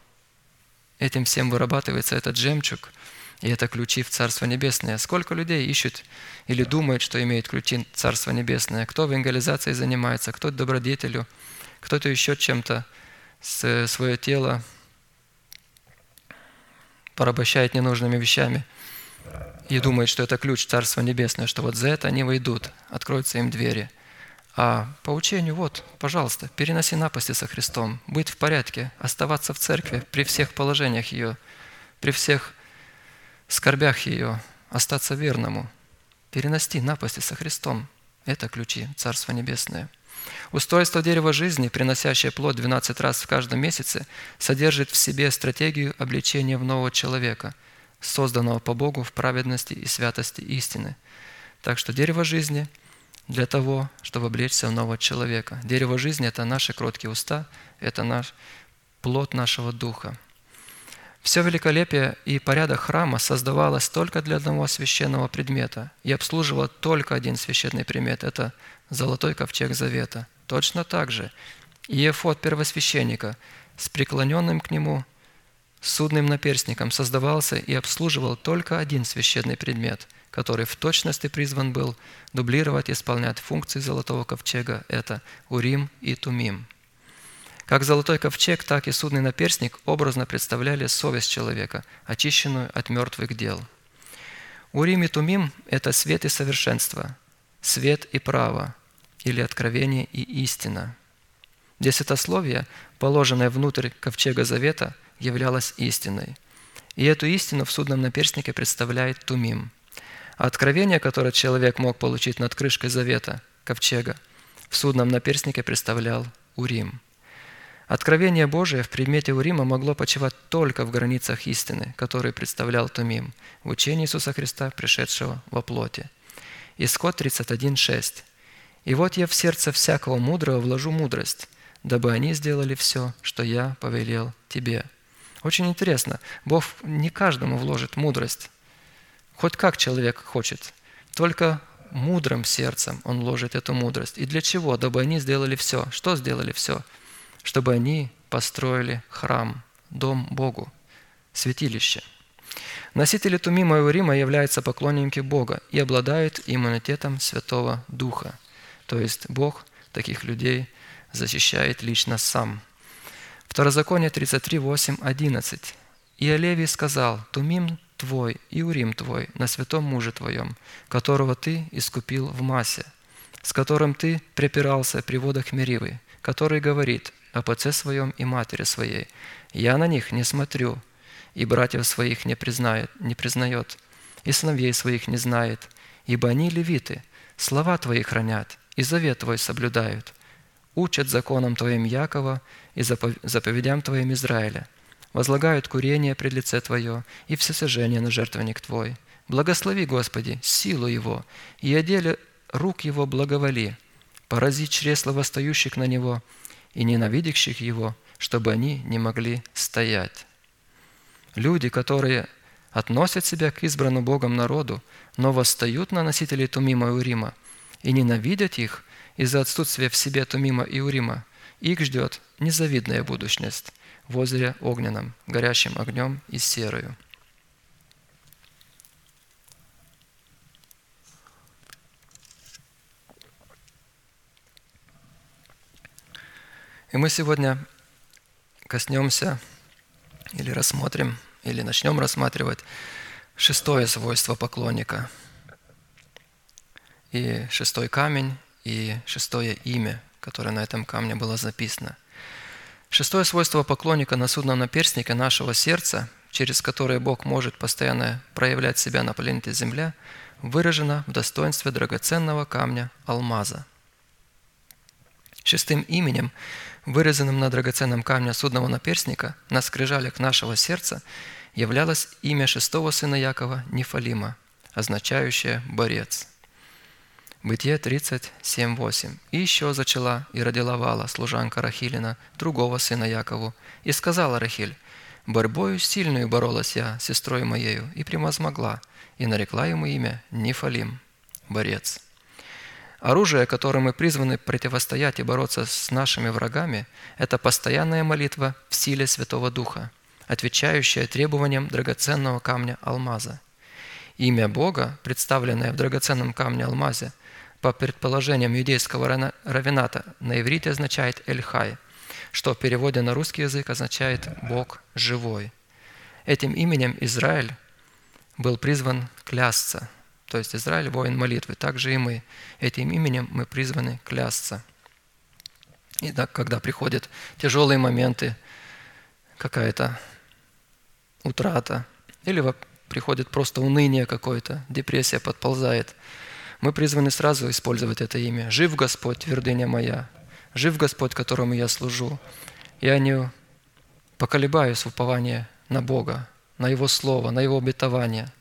этим всем вырабатывается этот жемчуг – и это ключи в Царство Небесное. Сколько людей ищут или думают, что имеют ключи в Царство Небесное? Кто евангелизацией занимается, кто добродетелю, кто-то еще чем-то свое тело порабощает ненужными вещами и думает, что это ключ в Царство Небесное, что вот за это они войдут, откроются им двери. А по учению, вот, пожалуйста, переноси напасти со Христом, быть в порядке, оставаться в церкви при всех положениях ее, при всех скорбях ее, остаться верному, перенести напасти со Христом. Это ключи Царства Небесное. Устройство дерева жизни, приносящее плод 12 раз в каждом месяце, содержит в себе стратегию обличения в нового человека, созданного по Богу в праведности и святости истины. Так что дерево жизни – для того, чтобы облечься в нового человека. Дерево жизни – это наши кроткие уста, это наш плод нашего духа. Все великолепие и порядок храма создавалось только для одного священного предмета и обслуживало только один священный предмет – это золотой ковчег завета. Точно так же и эфот первосвященника с преклоненным к нему судным наперстником создавался и обслуживал только один священный предмет – который в точности призван был дублировать и исполнять функции золотого ковчега – это Урим и Тумим. Как золотой ковчег, так и судный наперстник образно представляли совесть человека, очищенную от мертвых дел. Урим и Тумим – это свет и совершенство, свет и право, или откровение и истина. Десятословие, положенное внутрь ковчега завета, являлось истиной. И эту истину в судном наперстнике представляет Тумим – а откровение, которое человек мог получить над крышкой завета, ковчега, в судном наперстнике представлял Урим. Откровение Божие в предмете Урима могло почивать только в границах истины, который представлял Тумим, в учении Иисуса Христа, пришедшего во плоти. Исход 31.6. «И вот я в сердце всякого мудрого вложу мудрость, дабы они сделали все, что я повелел тебе». Очень интересно, Бог не каждому вложит мудрость, Хоть как человек хочет, только мудрым сердцем он ложит эту мудрость. И для чего? Дабы они сделали все. Что сделали все? Чтобы они построили храм, дом Богу, святилище. Носители Тумима и Урима являются поклонники Бога и обладают иммунитетом Святого Духа. То есть Бог таких людей защищает лично сам. Второзаконие 33, 8, 11. «И Олевий сказал, Тумим твой и Урим твой на святом муже твоем, которого ты искупил в массе, с которым ты препирался при водах Меривы, который говорит об отце своем и матери своей, «Я на них не смотрю, и братьев своих не признает, не признает, и сыновей своих не знает, ибо они левиты, слова твои хранят, и завет твой соблюдают, учат законам твоим Якова и заповедям твоим Израиля, возлагают курение пред лице Твое и всесожжение на жертвенник Твой. Благослови, Господи, силу Его, и о рук Его благоволи. Порази чресла восстающих на Него и ненавидящих Его, чтобы они не могли стоять. Люди, которые относят себя к избранному Богом народу, но восстают на носителей Тумима и Урима и ненавидят их из-за отсутствия в себе Тумима и Урима, их ждет незавидная будущность в озере огненном, горящим огнем и серою. И мы сегодня коснемся или рассмотрим, или начнем рассматривать шестое свойство поклонника. И шестой камень, и шестое имя, которое на этом камне было записано – Шестое свойство поклонника на судном наперстнике нашего сердца, через которое Бог может постоянно проявлять себя на планете Земля, выражено в достоинстве драгоценного камня алмаза. Шестым именем, вырезанным на драгоценном камне судного наперстника на скрижалях нашего сердца, являлось имя шестого сына Якова Нефалима, означающее «борец». Бытие 37.8. «И еще зачала и родила Вала, служанка Рахилина, другого сына Якову, и сказала Рахиль, «Борьбою сильную боролась я, сестрой моею, и превозмогла, и нарекла ему имя Нефалим, борец». Оружие, которым мы призваны противостоять и бороться с нашими врагами, это постоянная молитва в силе Святого Духа, отвечающая требованиям драгоценного камня алмаза. Имя Бога, представленное в драгоценном камне алмазе, по предположениям иудейского равената, на иврите означает «эльхай», что в переводе на русский язык означает «Бог живой». Этим именем Израиль был призван клясться, То есть Израиль – воин молитвы. Также и мы. Этим именем мы призваны клясться. И так, когда приходят тяжелые моменты, какая-то утрата, или приходит просто уныние какое-то, депрессия подползает, мы призваны сразу использовать это имя. «Жив Господь, твердыня моя, жив Господь, которому я служу». Я не поколебаюсь в уповании на Бога, на Его Слово, на Его обетование.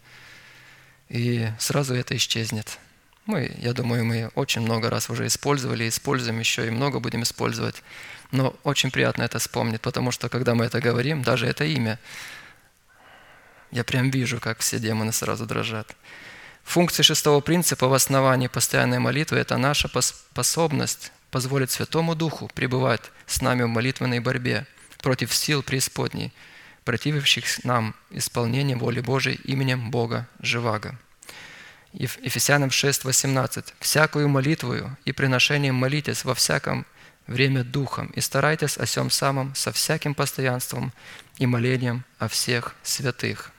И сразу это исчезнет. Мы, я думаю, мы очень много раз уже использовали, используем еще и много будем использовать. Но очень приятно это вспомнить, потому что когда мы это говорим, даже это имя, я прям вижу, как все демоны сразу дрожат. Функция шестого принципа в основании постоянной молитвы – это наша способность позволить Святому Духу пребывать с нами в молитвенной борьбе против сил преисподней, протививших нам исполнение воли Божией именем Бога Живаго. Ефесянам 6, 18. «Всякую молитвую и приношением молитесь во всяком время духом, и старайтесь о всем самом со всяким постоянством и молением о всех святых».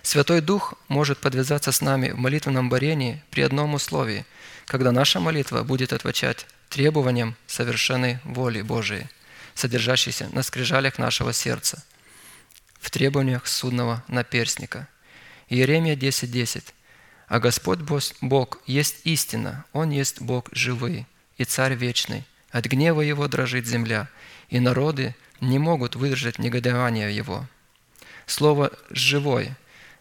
Святой Дух может подвязаться с нами в молитвенном борении при одном условии, когда наша молитва будет отвечать требованиям совершенной воли Божией, содержащейся на скрижалях нашего сердца, в требованиях судного наперстника. Иеремия 10.10. 10. «А Господь Бог есть истина, Он есть Бог живый и Царь вечный. От гнева Его дрожит земля, и народы не могут выдержать негодования Его». Слово «живой»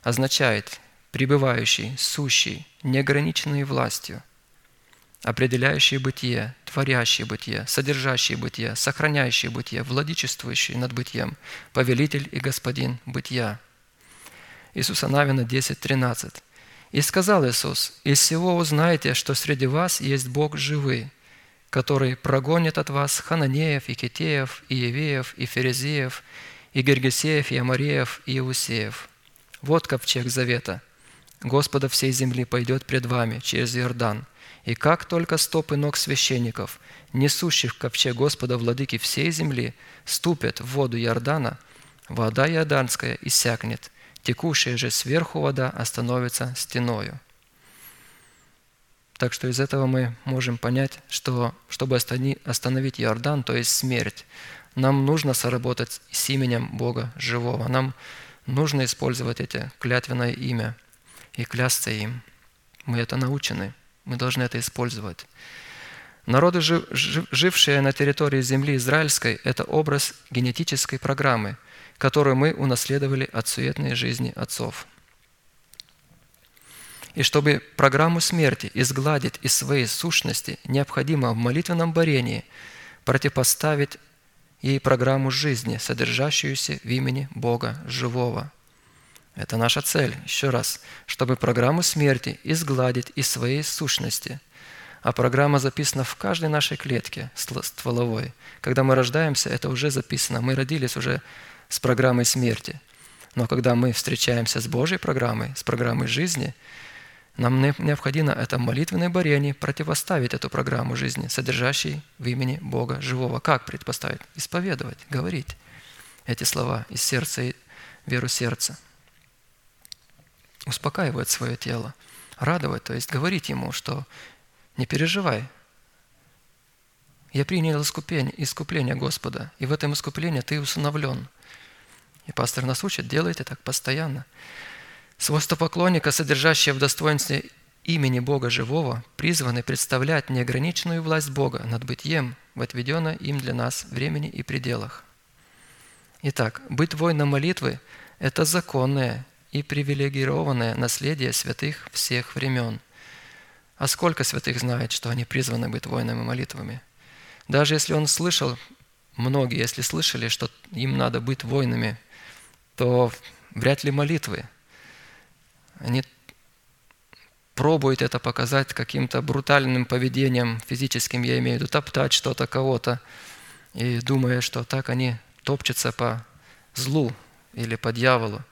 означает пребывающий, сущий, неограниченный властью, определяющий бытие, творящий бытие, содержащий бытие, сохраняющий бытие, владычествующий над бытием, повелитель и господин бытия. Иисуса Навина 10.13. «И сказал Иисус, из всего узнаете, что среди вас есть Бог живый, который прогонит от вас хананеев, и китеев, и евеев, и ферезеев, и гергесеев, и амареев, и иусеев, вот ковчег завета. Господа всей земли пойдет пред вами через Иордан. И как только стопы ног священников, несущих ковчег Господа владыки всей земли, ступят в воду Иордана, вода Иорданская иссякнет, текущая же сверху вода остановится стеною. Так что из этого мы можем понять, что чтобы остановить Иордан, то есть смерть, нам нужно соработать с именем Бога живого. Нам нужно использовать это клятвенное имя и клясться им. Мы это научены, мы должны это использовать. Народы, жившие на территории земли израильской, это образ генетической программы, которую мы унаследовали от суетной жизни отцов. И чтобы программу смерти изгладить из своей сущности, необходимо в молитвенном борении противопоставить ей программу жизни, содержащуюся в имени Бога живого. Это наша цель, еще раз, чтобы программу смерти изгладить из своей сущности. А программа записана в каждой нашей клетке стволовой. Когда мы рождаемся, это уже записано. Мы родились уже с программой смерти. Но когда мы встречаемся с Божьей программой, с программой жизни – нам необходимо это молитвенное борение противоставить эту программу жизни, содержащей в имени Бога живого. Как предпоставить? Исповедовать, говорить эти слова из сердца и веру сердца. Успокаивать свое тело, радовать, то есть говорить ему, что не переживай, я принял искупление, искупление Господа, и в этом искуплении ты усыновлен. И пастор нас учит, делайте так постоянно. Свойства поклонника, содержащие в достоинстве имени Бога живого, призваны представлять неограниченную власть Бога над бытием в отведенном им для нас времени и пределах. Итак, быть воином молитвы – это законное и привилегированное наследие святых всех времен. А сколько святых знает, что они призваны быть воинами молитвами? Даже если он слышал, многие, если слышали, что им надо быть воинами, то вряд ли молитвы – они пробуют это показать каким-то брутальным поведением, физическим, я имею в виду, топтать что-то, кого-то, и думая, что так они топчутся по злу или по дьяволу.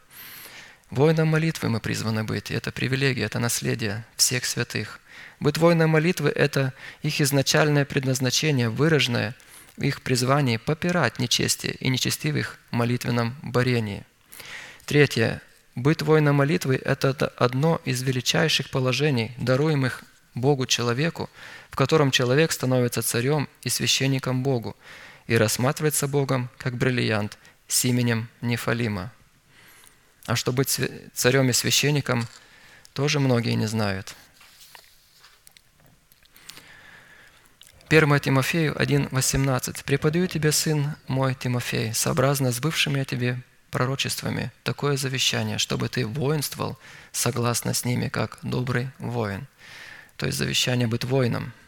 Воином молитвы мы призваны быть, это привилегия, это наследие всех святых. Быть воином молитвы – это их изначальное предназначение, выраженное в их призвании попирать нечестие и нечестивых молитвенном борении. Третье Быть воином молитвы – это одно из величайших положений, даруемых Богу человеку, в котором человек становится царем и священником Богу и рассматривается Богом как бриллиант с именем Нефалима. А что быть царем и священником, тоже многие не знают. 1 Тимофею 1,18. «Преподаю тебе, сын мой Тимофей, сообразно с бывшими о тебе пророчествами, такое завещание, чтобы ты воинствовал согласно с ними, как добрый воин». То есть завещание быть воином –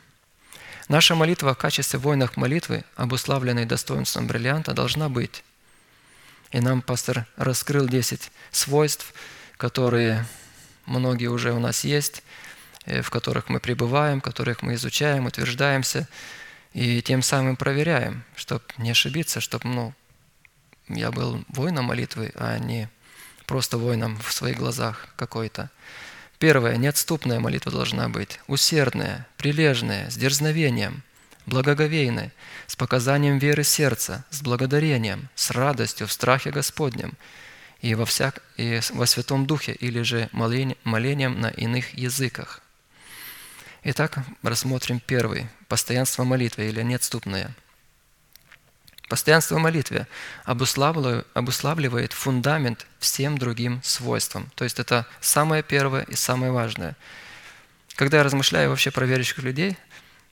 Наша молитва в качестве воинов молитвы, обуславленной достоинством бриллианта, должна быть. И нам пастор раскрыл 10 свойств, которые многие уже у нас есть, э, в которых мы пребываем, в которых мы изучаем, утверждаемся, и тем самым проверяем, чтобы не ошибиться, чтобы ну, я был воином молитвы, а не просто воином в своих глазах какой-то. Первое, неотступная молитва должна быть, усердная, прилежная, с дерзновением, благоговейная, с показанием веры сердца, с благодарением, с радостью в страхе Господнем и во, всяк, и во Святом Духе или же молением на иных языках. Итак, рассмотрим первый – постоянство молитвы или неотступное – Постоянство в молитве обуславливает фундамент всем другим свойствам. То есть это самое первое и самое важное. Когда я размышляю вообще про верующих людей,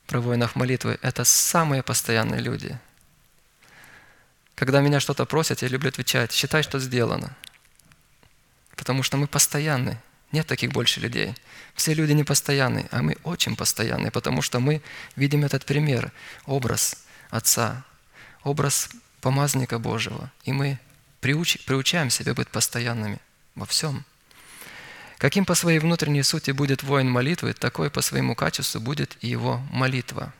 про воинов молитвы, это самые постоянные люди. Когда меня что-то просят, я люблю отвечать, считай, что сделано. Потому что мы постоянны. Нет таких больше людей. Все люди не постоянны, а мы очень постоянны, потому что мы видим этот пример, образ Отца, образ помазника Божьего, и мы приуч, приучаем себя быть постоянными во всем. Каким по своей внутренней сути будет воин молитвы, такой по своему качеству будет и его молитва.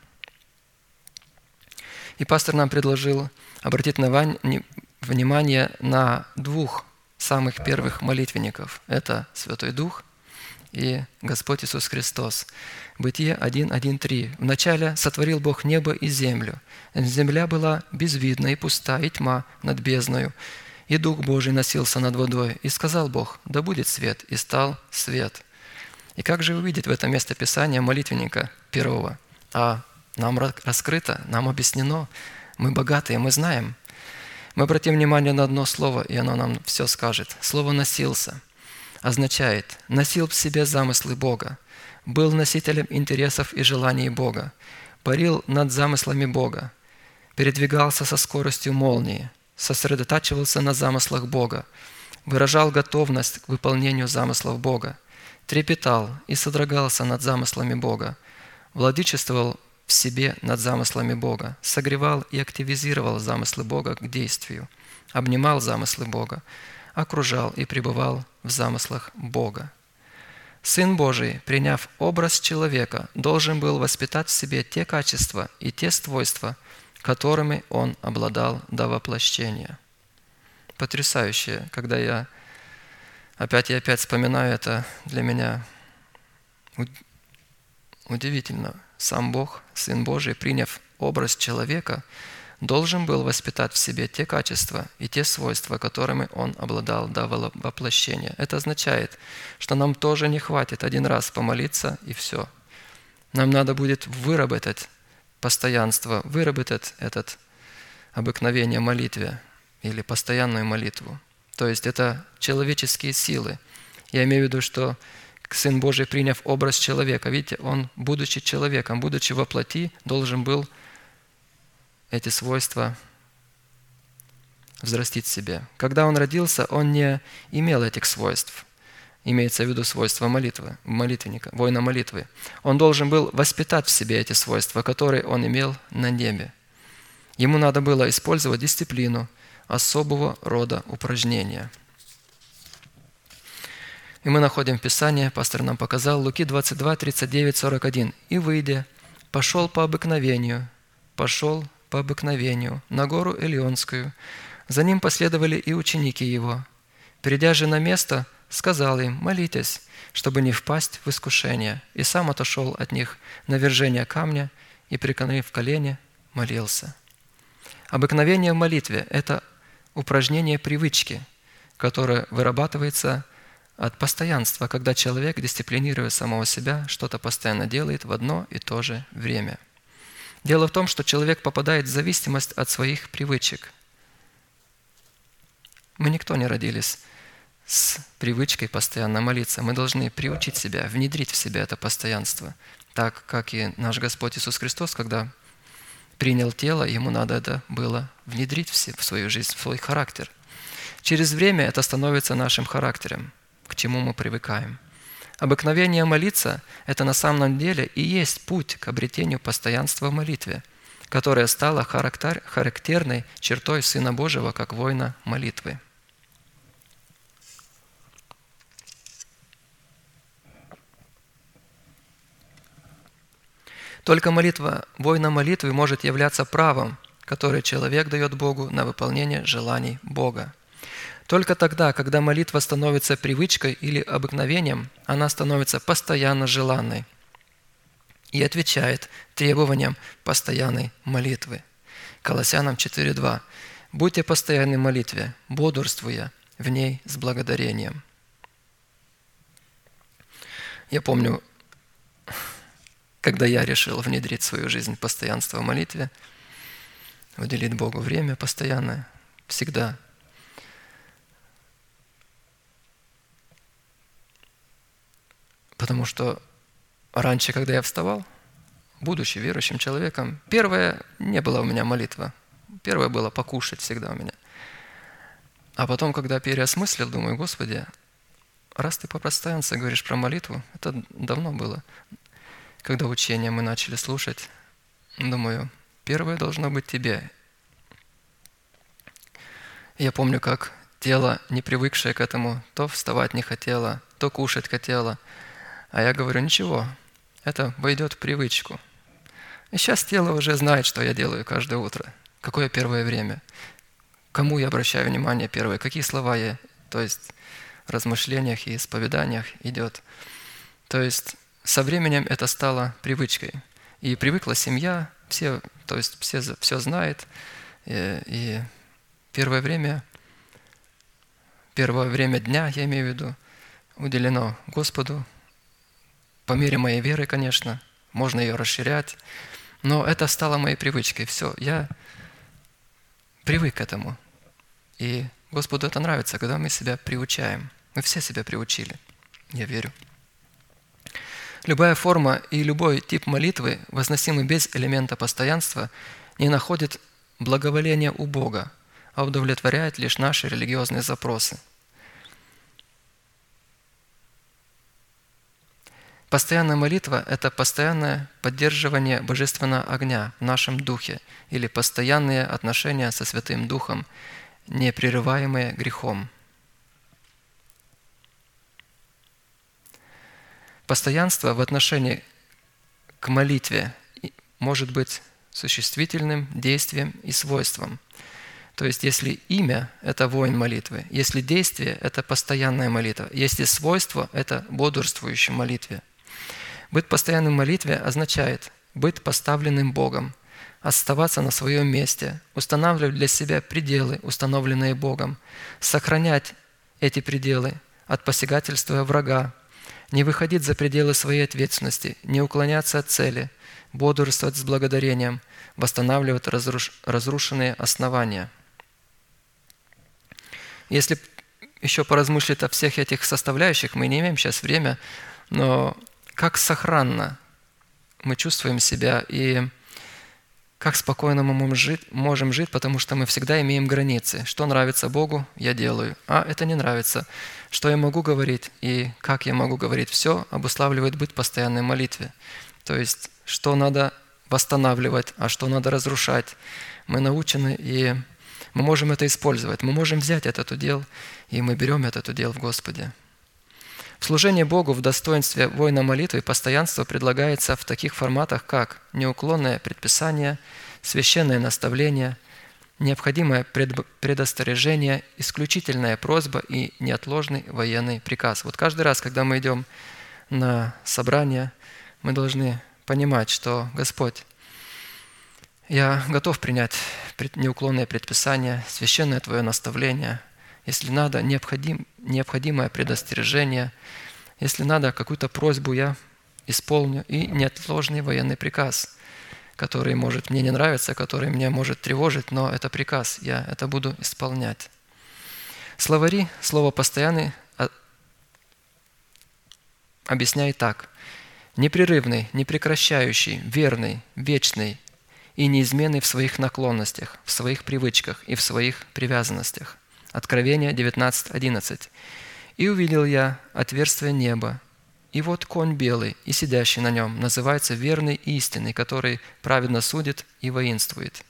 И пастор нам предложил обратить внимание на двух самых первых молитвенников. Это Святой Дух и Господь Иисус Христос. Бытие 1.1.3. «Вначале сотворил Бог небо и землю. Земля была безвидна и пуста, и тьма над бездною. И Дух Божий носился над водой. И сказал Бог, да будет свет, и стал свет». И как же увидеть в этом место Писания молитвенника первого? А нам раскрыто, нам объяснено, мы богатые, мы знаем. Мы обратим внимание на одно слово, и оно нам все скажет. Слово «носился» означает «носил в себе замыслы Бога», был носителем интересов и желаний Бога, парил над замыслами Бога, передвигался со скоростью молнии, сосредотачивался на замыслах Бога, выражал готовность к выполнению замыслов Бога, трепетал и содрогался над замыслами Бога, владычествовал в себе над замыслами Бога, согревал и активизировал замыслы Бога к действию, обнимал замыслы Бога, окружал и пребывал в замыслах Бога. Сын Божий, приняв образ человека, должен был воспитать в себе те качества и те свойства, которыми он обладал до воплощения. Потрясающе, когда я опять и опять вспоминаю это, для меня удивительно. Сам Бог, Сын Божий, приняв образ человека – должен был воспитать в себе те качества и те свойства, которыми он обладал до воплощения. Это означает, что нам тоже не хватит один раз помолиться и все. Нам надо будет выработать постоянство, выработать этот обыкновение молитве или постоянную молитву. То есть это человеческие силы. Я имею в виду, что Сын Божий, приняв образ человека, видите, Он, будучи человеком, будучи во плоти, должен был эти свойства взрастить в себе. Когда он родился, он не имел этих свойств. Имеется в виду свойства молитвы, молитвенника, воина молитвы. Он должен был воспитать в себе эти свойства, которые он имел на небе. Ему надо было использовать дисциплину, особого рода упражнения. И мы находим в Писании, пастор нам показал, Луки 22, 39, 41. «И выйдя, пошел по обыкновению, пошел по обыкновению на гору Элионскую. За ним последовали и ученики его. Придя же на место, сказал им, молитесь, чтобы не впасть в искушение, и сам отошел от них на вержение камня и, преклонив колени, молился. Обыкновение в молитве – это упражнение привычки, которое вырабатывается от постоянства, когда человек, дисциплинируя самого себя, что-то постоянно делает в одно и то же время. Дело в том, что человек попадает в зависимость от своих привычек. Мы никто не родились с привычкой постоянно молиться. Мы должны приучить себя, внедрить в себя это постоянство. Так, как и наш Господь Иисус Христос, когда принял тело, ему надо это было внедрить в свою жизнь, в свой характер. Через время это становится нашим характером, к чему мы привыкаем. Обыкновение молиться – это на самом деле и есть путь к обретению постоянства в молитве, которое стало характерной чертой Сына Божьего как воина молитвы – Только молитва воина молитвы может являться правом, которое человек дает Богу на выполнение желаний Бога. Только тогда, когда молитва становится привычкой или обыкновением, она становится постоянно желанной и отвечает требованиям постоянной молитвы. Колоссянам 4.2. «Будьте постоянны в молитве, бодрствуя в ней с благодарением». Я помню, когда я решил внедрить в свою жизнь постоянство в молитве, уделить Богу время постоянное, всегда. Потому что раньше, когда я вставал, будучи верующим человеком, первое не было у меня молитва. Первое было покушать всегда у меня. А потом, когда переосмыслил, думаю, Господи, раз ты по постоянству говоришь про молитву, это давно было когда учение мы начали слушать, думаю, первое должно быть тебе. Я помню, как тело, не привыкшее к этому, то вставать не хотело, то кушать хотело. А я говорю, ничего, это войдет в привычку. И сейчас тело уже знает, что я делаю каждое утро. Какое первое время. Кому я обращаю внимание первое, какие слова я, то есть в размышлениях и исповеданиях идет. То есть со временем это стало привычкой. И привыкла семья, все, то есть все, все знает. И, и первое время, первое время дня, я имею в виду, уделено Господу, по мере моей веры, конечно, можно ее расширять, но это стало моей привычкой. Все, я привык к этому. И Господу это нравится, когда мы себя приучаем. Мы все себя приучили, я верю. Любая форма и любой тип молитвы, возносимый без элемента постоянства, не находит благоволения у Бога, а удовлетворяет лишь наши религиозные запросы. Постоянная молитва – это постоянное поддерживание божественного огня в нашем духе или постоянные отношения со Святым Духом, непрерываемые грехом – Постоянство в отношении к молитве может быть существительным действием и свойством. То есть, если имя – это воин молитвы, если действие – это постоянная молитва, если свойство – это бодрствующая молитве. Быть постоянным в молитве означает быть поставленным Богом, оставаться на своем месте, устанавливать для себя пределы, установленные Богом, сохранять эти пределы от посягательства врага, не выходить за пределы своей ответственности, не уклоняться от цели, бодрствовать с благодарением, восстанавливать разруш... разрушенные основания. Если еще поразмыслить о всех этих составляющих, мы не имеем сейчас время, но как сохранно мы чувствуем себя и как спокойно мы можем жить, можем жить, потому что мы всегда имеем границы. Что нравится Богу, я делаю, а это не нравится. Что я могу говорить и как я могу говорить, все обуславливает быть постоянной молитве. То есть, что надо восстанавливать, а что надо разрушать. Мы научены, и мы можем это использовать. Мы можем взять этот удел, и мы берем этот удел в Господе. В служении Богу в достоинстве воина молитвы постоянство предлагается в таких форматах, как неуклонное предписание, священное наставление, необходимое предостережение, исключительная просьба и неотложный военный приказ. Вот каждый раз, когда мы идем на собрание, мы должны понимать, что Господь, я готов принять неуклонное предписание, священное Твое наставление, если надо необходим, необходимое предостережение, если надо какую-то просьбу, я исполню, и неотложный военный приказ, который может мне не нравиться, который меня может тревожить, но это приказ, я это буду исполнять. Словари, слово «постоянный» а, объясняет так. Непрерывный, непрекращающий, верный, вечный и неизменный в своих наклонностях, в своих привычках и в своих привязанностях. Откровение 19.11. «И увидел я отверстие неба, и вот конь белый, и сидящий на нем называется верный и истинный, который праведно судит и воинствует.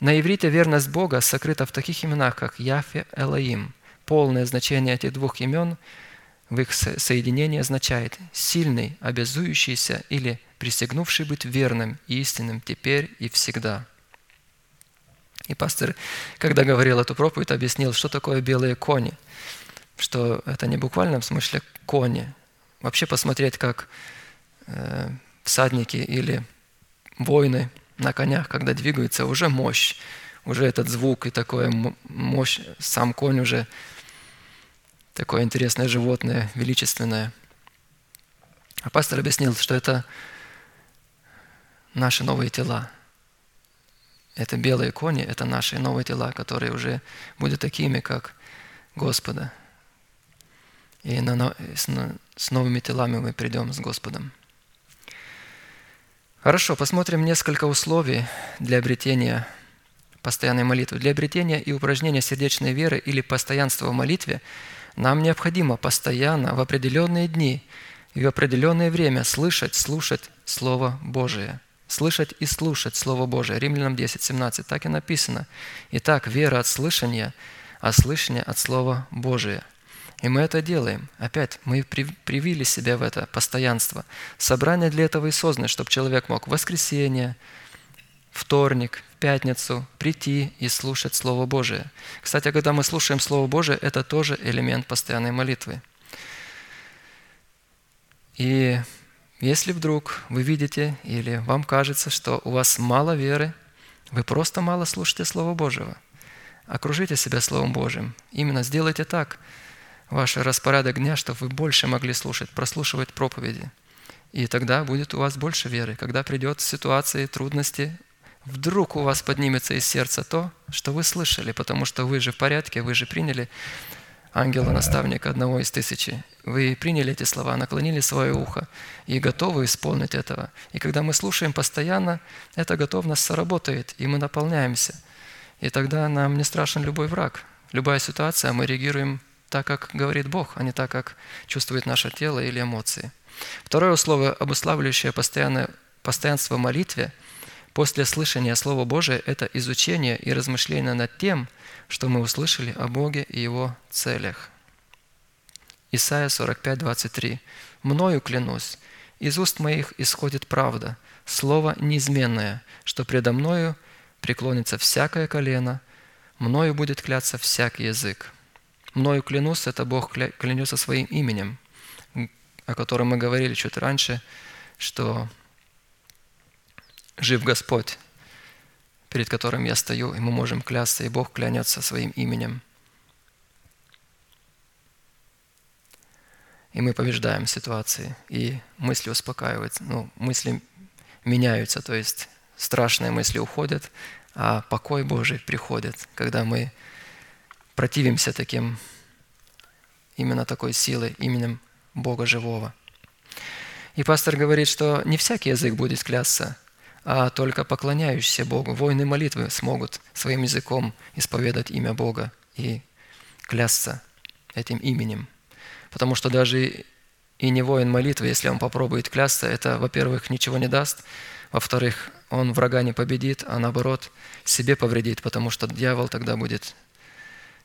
На иврите верность Бога сокрыта в таких именах, как Яфе Элаим. Полное значение этих двух имен в их соединении означает «сильный, обязующийся» или «присягнувший быть верным и истинным теперь и всегда». И пастор, когда говорил эту проповедь, объяснил, что такое белые кони, что это не буквально в смысле кони, вообще посмотреть, как э, всадники или воины на конях, когда двигаются, уже мощь, уже этот звук и такое мощь, сам конь уже такое интересное животное, величественное. А пастор объяснил, что это наши новые тела. Это белые кони, это наши новые тела, которые уже будут такими, как Господа – и на, с, с новыми телами мы придем с Господом. Хорошо, посмотрим несколько условий для обретения постоянной молитвы. Для обретения и упражнения сердечной веры или постоянства в молитве нам необходимо постоянно в определенные дни и в определенное время слышать, слушать Слово Божие. Слышать и слушать Слово Божие. Римлянам 10, 17. Так и написано. Итак, вера от слышания, а слышание от Слова Божия – и мы это делаем. Опять, мы привили себя в это постоянство. Собрание для этого и создано, чтобы человек мог в воскресенье, вторник, пятницу прийти и слушать Слово Божие. Кстати, когда мы слушаем Слово Божие, это тоже элемент постоянной молитвы. И если вдруг вы видите или вам кажется, что у вас мало веры, вы просто мало слушаете Слово Божьего, окружите себя Словом Божьим. Именно сделайте так – ваш распорядок дня, чтобы вы больше могли слушать, прослушивать проповеди. И тогда будет у вас больше веры. Когда придет ситуации, трудности, вдруг у вас поднимется из сердца то, что вы слышали, потому что вы же в порядке, вы же приняли ангела-наставника одного из тысячи. Вы приняли эти слова, наклонили свое ухо и готовы исполнить этого. И когда мы слушаем постоянно, эта готовность сработает, и мы наполняемся. И тогда нам не страшен любой враг. Любая ситуация, мы реагируем так, как говорит Бог, а не так, как чувствует наше тело или эмоции. Второе условие, обуславливающее постоянное, постоянство в молитве после слышания Слова Божия – это изучение и размышление над тем, что мы услышали о Боге и Его целях. Исайя 45, 23. «Мною клянусь, из уст моих исходит правда, слово неизменное, что предо мною преклонится всякое колено, мною будет кляться всякий язык». Мною клянусь, это Бог клянется своим именем, о котором мы говорили чуть раньше, что жив Господь, перед которым я стою, и мы можем клясться, и Бог клянется своим именем. И мы побеждаем ситуации, и мысли успокаиваются, ну, мысли меняются, то есть страшные мысли уходят, а покой Божий приходит, когда мы противимся таким, именно такой силой, именем Бога живого. И пастор говорит, что не всякий язык будет клясться, а только поклоняющиеся Богу. Воины молитвы смогут своим языком исповедать имя Бога и клясться этим именем. Потому что даже и не воин молитвы, если он попробует клясться, это, во-первых, ничего не даст, во-вторых, он врага не победит, а наоборот, себе повредит, потому что дьявол тогда будет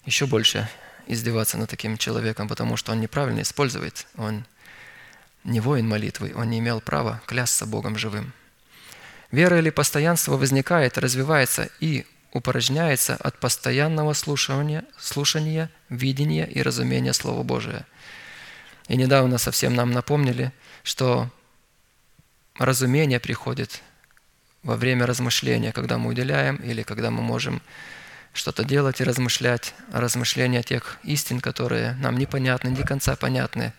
еще больше издеваться над таким человеком, потому что он неправильно использует. Он не воин молитвы, он не имел права клясться Богом живым. Вера или постоянство возникает, развивается и упорожняется от постоянного слушания, слушания, видения и разумения Слова Божия. И недавно совсем нам напомнили, что разумение приходит во время размышления, когда мы уделяем или когда мы можем что-то делать и размышлять, размышления тех истин, которые нам непонятны, не конца понятны.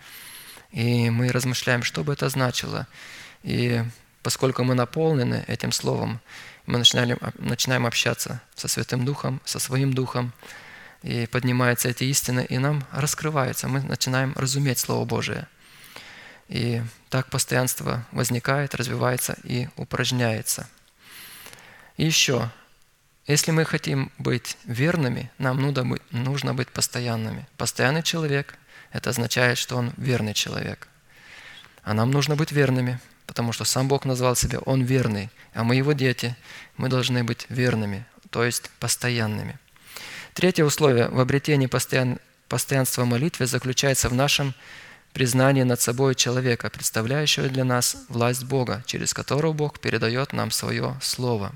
И мы размышляем, что бы это значило. И поскольку мы наполнены этим Словом, мы начинаем, начинаем общаться со Святым Духом, со Своим Духом, и поднимаются эти истины, и нам раскрывается, мы начинаем разуметь Слово Божие. И так постоянство возникает, развивается и упражняется. И еще, если мы хотим быть верными, нам нужно быть, постоянными. Постоянный человек – это означает, что он верный человек. А нам нужно быть верными, потому что сам Бог назвал себя «Он верный», а мы Его дети, мы должны быть верными, то есть постоянными – Третье условие в обретении постоян, постоянства молитвы заключается в нашем признании над собой человека, представляющего для нас власть Бога, через которого Бог передает нам свое Слово.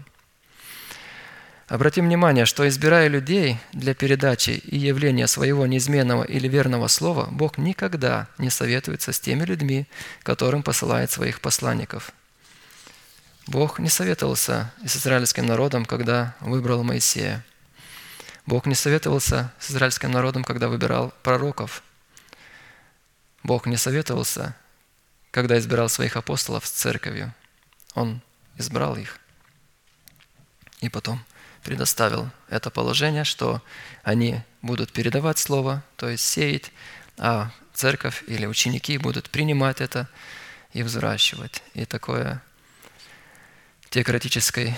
Обратим внимание, что избирая людей для передачи и явления своего неизменного или верного слова, Бог никогда не советуется с теми людьми, которым посылает своих посланников. Бог не советовался с израильским народом, когда выбрал Моисея – Бог не советовался с израильским народом, когда выбирал пророков. Бог не советовался, когда избирал своих апостолов с церковью. Он избрал их и потом предоставил это положение, что они будут передавать Слово, то есть сеять, а церковь или ученики будут принимать это и взращивать. И такое теократический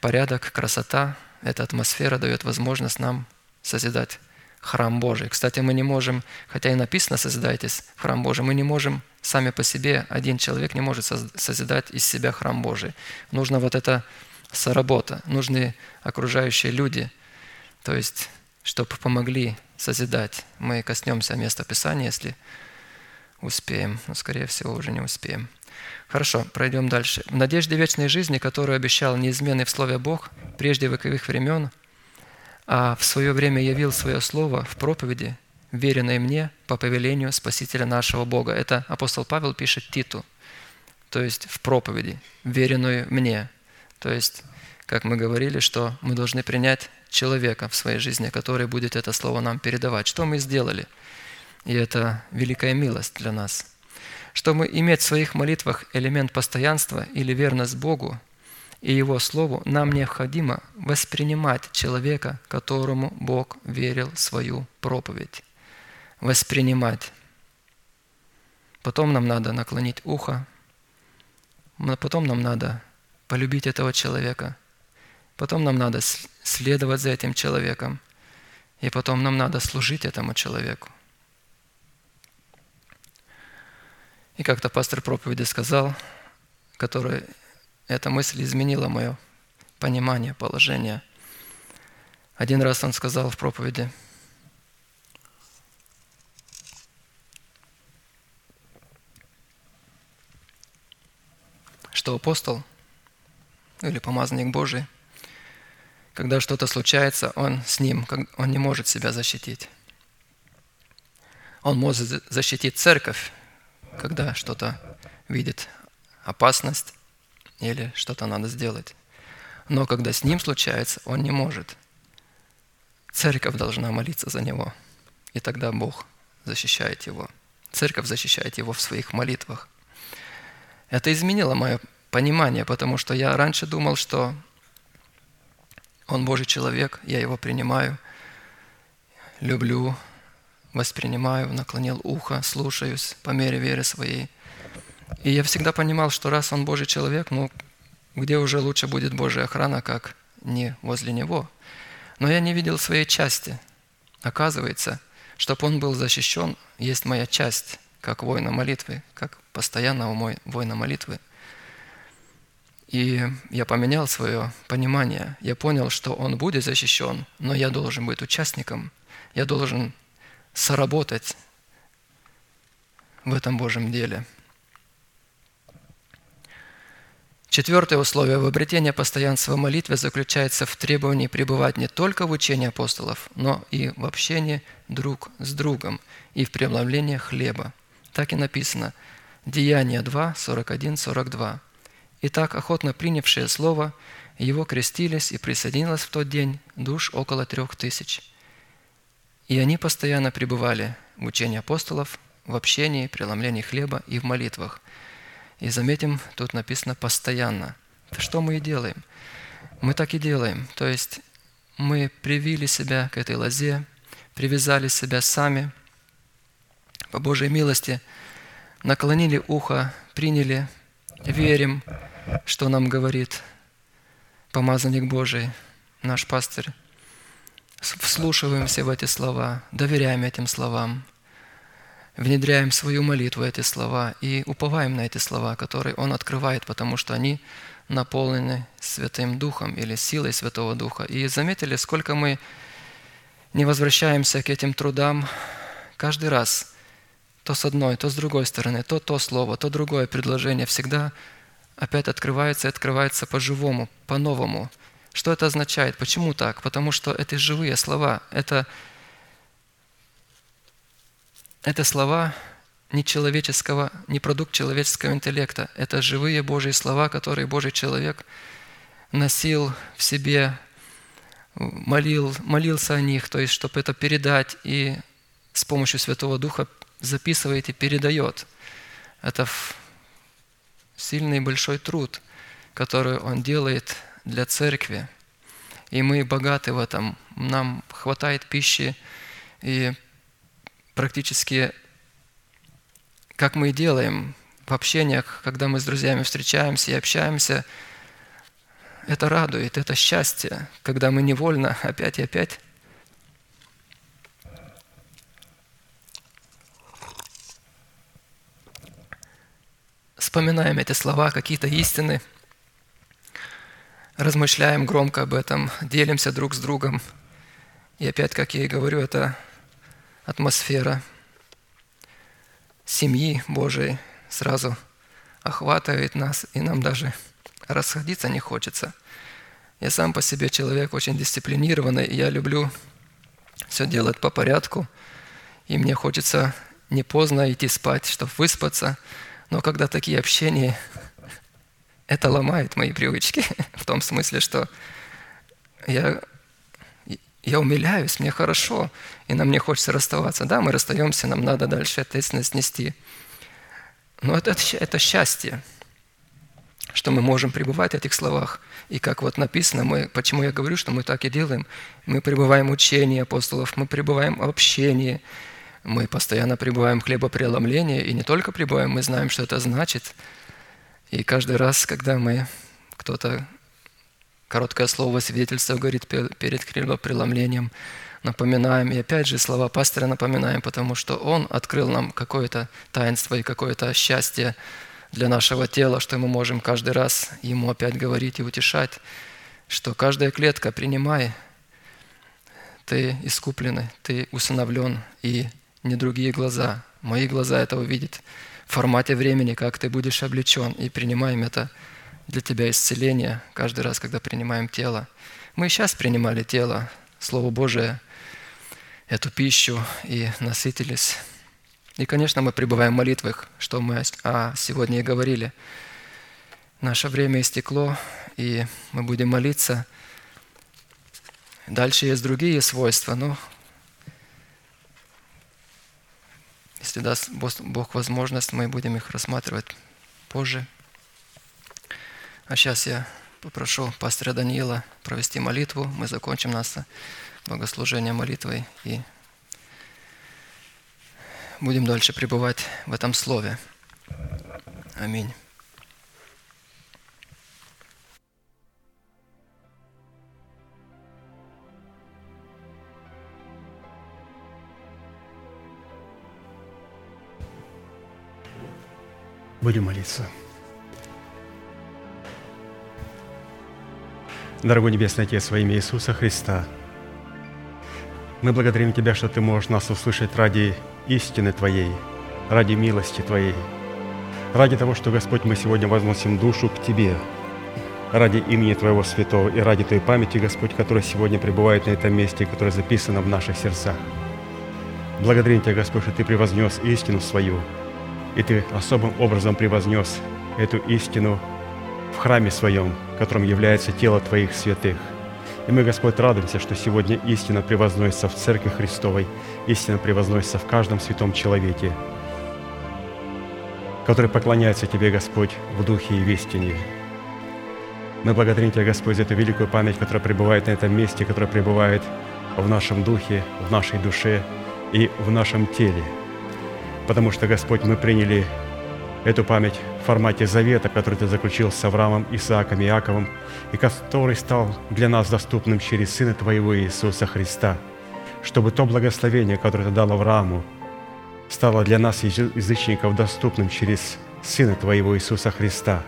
порядок, красота – эта атмосфера дает возможность нам созидать храм Божий. Кстати, мы не можем, хотя и написано «созидайтесь в храм Божий», мы не можем сами по себе, один человек не может созидать из себя храм Божий. Нужно вот эта соработа, нужны окружающие люди, то есть, чтобы помогли созидать. Мы коснемся места Писания, если успеем, но, скорее всего, уже не успеем. Хорошо, пройдем дальше. В надежде вечной жизни, которую обещал неизменный в Слове Бог прежде вековых времен, а в свое время явил свое Слово в проповеди, веренной мне по повелению Спасителя нашего Бога. Это апостол Павел пишет Титу, то есть в проповеди, веренную мне. То есть, как мы говорили, что мы должны принять человека в своей жизни, который будет это слово нам передавать. Что мы сделали? И это великая милость для нас – чтобы иметь в своих молитвах элемент постоянства или верность Богу и Его Слову, нам необходимо воспринимать человека, которому Бог верил свою проповедь. Воспринимать. Потом нам надо наклонить ухо, потом нам надо полюбить этого человека, потом нам надо следовать за этим человеком, и потом нам надо служить этому человеку. И как-то пастор проповеди сказал, который эта мысль изменила мое понимание, положение. Один раз он сказал в проповеди, что апостол или помазанник Божий, когда что-то случается, он с ним, он не может себя защитить. Он может защитить церковь, когда что-то видит опасность или что-то надо сделать. Но когда с ним случается, он не может. Церковь должна молиться за него, и тогда Бог защищает его. Церковь защищает его в своих молитвах. Это изменило мое понимание, потому что я раньше думал, что он Божий человек, я его принимаю, люблю, воспринимаю, наклонил ухо, слушаюсь по мере веры своей. И я всегда понимал, что раз он Божий человек, ну, где уже лучше будет Божья охрана, как не возле него. Но я не видел своей части. Оказывается, чтобы он был защищен, есть моя часть, как воина молитвы, как постоянного мой воина молитвы. И я поменял свое понимание. Я понял, что он будет защищен, но я должен быть участником. Я должен соработать в этом Божьем деле. Четвертое условие в обретении постоянства молитвы заключается в требовании пребывать не только в учении апостолов, но и в общении друг с другом и в преломлении хлеба. Так и написано. Деяние 2, 41, 42. Итак, охотно принявшие слово Его крестились и присоединилось в тот день душ около трех тысяч. И они постоянно пребывали в учении апостолов, в общении, преломлении хлеба и в молитвах. И заметим, тут написано «постоянно». Что мы и делаем? Мы так и делаем. То есть мы привили себя к этой лозе, привязали себя сами, по Божьей милости, наклонили ухо, приняли, верим, что нам говорит помазанник Божий, наш пастырь. Вслушиваемся в эти слова, доверяем этим словам, внедряем свою молитву эти слова и уповаем на эти слова, которые Он открывает, потому что они наполнены Святым Духом или силой Святого Духа. И заметили, сколько мы не возвращаемся к этим трудам каждый раз, то с одной, то с другой стороны, то то слово, то другое предложение всегда опять открывается и открывается по-живому, по-новому. Что это означает? Почему так? Потому что это живые слова. Это, это слова не человеческого, не продукт человеческого интеллекта. Это живые Божьи слова, которые Божий человек носил в себе, молил, молился о них, то есть, чтобы это передать и с помощью Святого Духа записывает и передает. Это сильный большой труд, который он делает для церкви. И мы богаты в этом. Нам хватает пищи и практически как мы и делаем в общениях, когда мы с друзьями встречаемся и общаемся, это радует, это счастье, когда мы невольно опять и опять вспоминаем эти слова, какие-то истины, размышляем громко об этом, делимся друг с другом. И опять, как я и говорю, это атмосфера – семьи Божией сразу охватывает нас, и нам даже расходиться не хочется. Я сам по себе человек очень дисциплинированный, и я люблю все делать по порядку, и мне хочется не поздно идти спать, чтобы выспаться, но когда такие общения, это ломает мои привычки, в том смысле, что я я умиляюсь, мне хорошо, и нам не хочется расставаться. Да, мы расстаемся, нам надо дальше ответственность нести. Но это, это счастье, что мы можем пребывать в этих словах. И как вот написано, мы, почему я говорю, что мы так и делаем, мы пребываем в учении апостолов, мы пребываем в общении, мы постоянно пребываем в хлебопреломлении, и не только пребываем, мы знаем, что это значит. И каждый раз, когда мы кто-то Короткое слово свидетельства говорит перед преломлением. Напоминаем, и опять же слова пастора напоминаем, потому что он открыл нам какое-то таинство и какое-то счастье для нашего тела, что мы можем каждый раз ему опять говорить и утешать, что каждая клетка, принимай, ты искупленный, ты усыновлен, и не другие глаза, мои глаза это увидят в формате времени, как ты будешь облечен, и принимаем это – для тебя исцеление каждый раз, когда принимаем тело. Мы сейчас принимали тело, Слово Божие, эту пищу и насытились. И, конечно, мы пребываем в молитвах, что мы сегодня и говорили. Наше время истекло, и мы будем молиться. Дальше есть другие свойства, но если даст Бог возможность, мы будем их рассматривать позже. А сейчас я попрошу пастора Даниила провести молитву. Мы закончим наше богослужение молитвой и будем дальше пребывать в этом слове. Аминь. Будем молиться. Дорогой Небесный Отец, во имя Иисуса Христа, мы благодарим Тебя, что Ты можешь нас услышать ради истины Твоей, ради милости Твоей, ради того, что, Господь, мы сегодня возносим душу к Тебе, ради имени Твоего Святого и ради Той памяти, Господь, которая сегодня пребывает на этом месте, которая записана в наших сердцах. Благодарим Тебя, Господь, что Ты превознес истину свою, и Ты особым образом превознес эту истину в храме Своем, которым является тело Твоих святых. И мы, Господь, радуемся, что сегодня истина превозносится в Церкви Христовой, истина превозносится в каждом святом человеке, который поклоняется Тебе, Господь, в духе и в истине. Мы благодарим Тебя, Господь, за эту великую память, которая пребывает на этом месте, которая пребывает в нашем духе, в нашей душе и в нашем теле. Потому что, Господь, мы приняли эту память в формате завета, который Ты заключил с Авраамом, Исааком Иаковом, и который стал для нас доступным через Сына Твоего Иисуса Христа, чтобы то благословение, которое Ты дал Аврааму, стало для нас, язычников, доступным через Сына Твоего Иисуса Христа.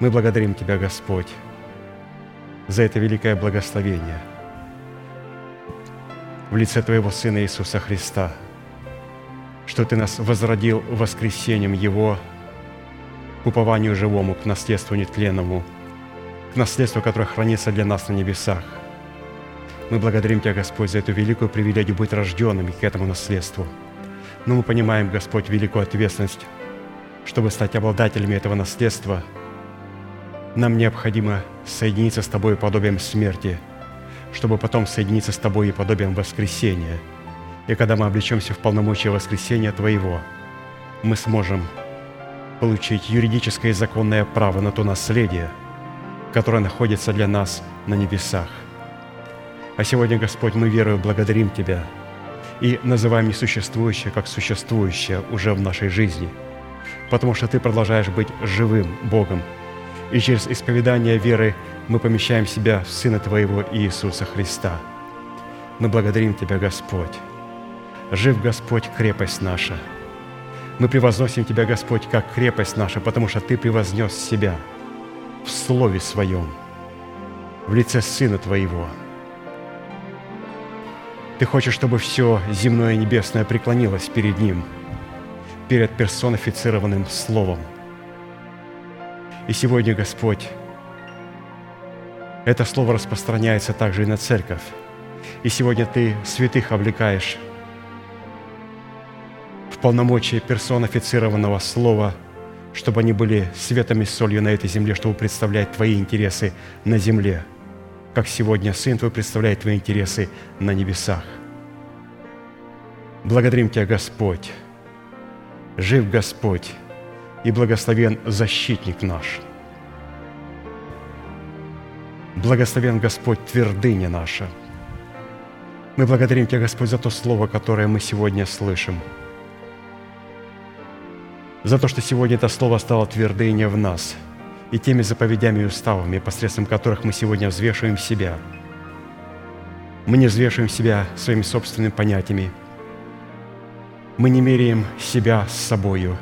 Мы благодарим Тебя, Господь, за это великое благословение в лице Твоего Сына Иисуса Христа – что Ты нас возродил воскресением Его к упованию живому, к наследству нетленному, к наследству, которое хранится для нас на небесах. Мы благодарим Тебя, Господь, за эту великую привилегию быть рожденными к этому наследству. Но мы понимаем, Господь, великую ответственность, чтобы стать обладателями этого наследства, нам необходимо соединиться с Тобой подобием смерти, чтобы потом соединиться с Тобой и подобием воскресения – и когда мы облечемся в полномочия воскресения Твоего, мы сможем получить юридическое и законное право на то наследие, которое находится для нас на небесах. А сегодня, Господь, мы верою благодарим Тебя и называем несуществующее как существующее уже в нашей жизни, потому что Ты продолжаешь быть живым Богом, и через исповедание веры мы помещаем себя в Сына Твоего Иисуса Христа. Мы благодарим Тебя, Господь, Жив Господь, крепость наша. Мы превозносим Тебя, Господь, как крепость наша, потому что Ты превознес себя в Слове Своем, в лице Сына Твоего. Ты хочешь, чтобы все земное и небесное преклонилось перед Ним, перед персонифицированным Словом. И сегодня, Господь, это Слово распространяется также и на Церковь. И сегодня Ты святых облекаешь полномочия персонифицированного слова, чтобы они были светом и солью на этой земле, чтобы представлять Твои интересы на земле, как сегодня Сын Твой представляет Твои интересы на небесах. Благодарим Тебя, Господь. Жив Господь и благословен защитник наш. Благословен Господь твердыня наша. Мы благодарим Тебя, Господь, за то слово, которое мы сегодня слышим – за то, что сегодня это слово стало твердыней в нас и теми заповедями и уставами, посредством которых мы сегодня взвешиваем себя. Мы не взвешиваем себя своими собственными понятиями. Мы не меряем себя с собою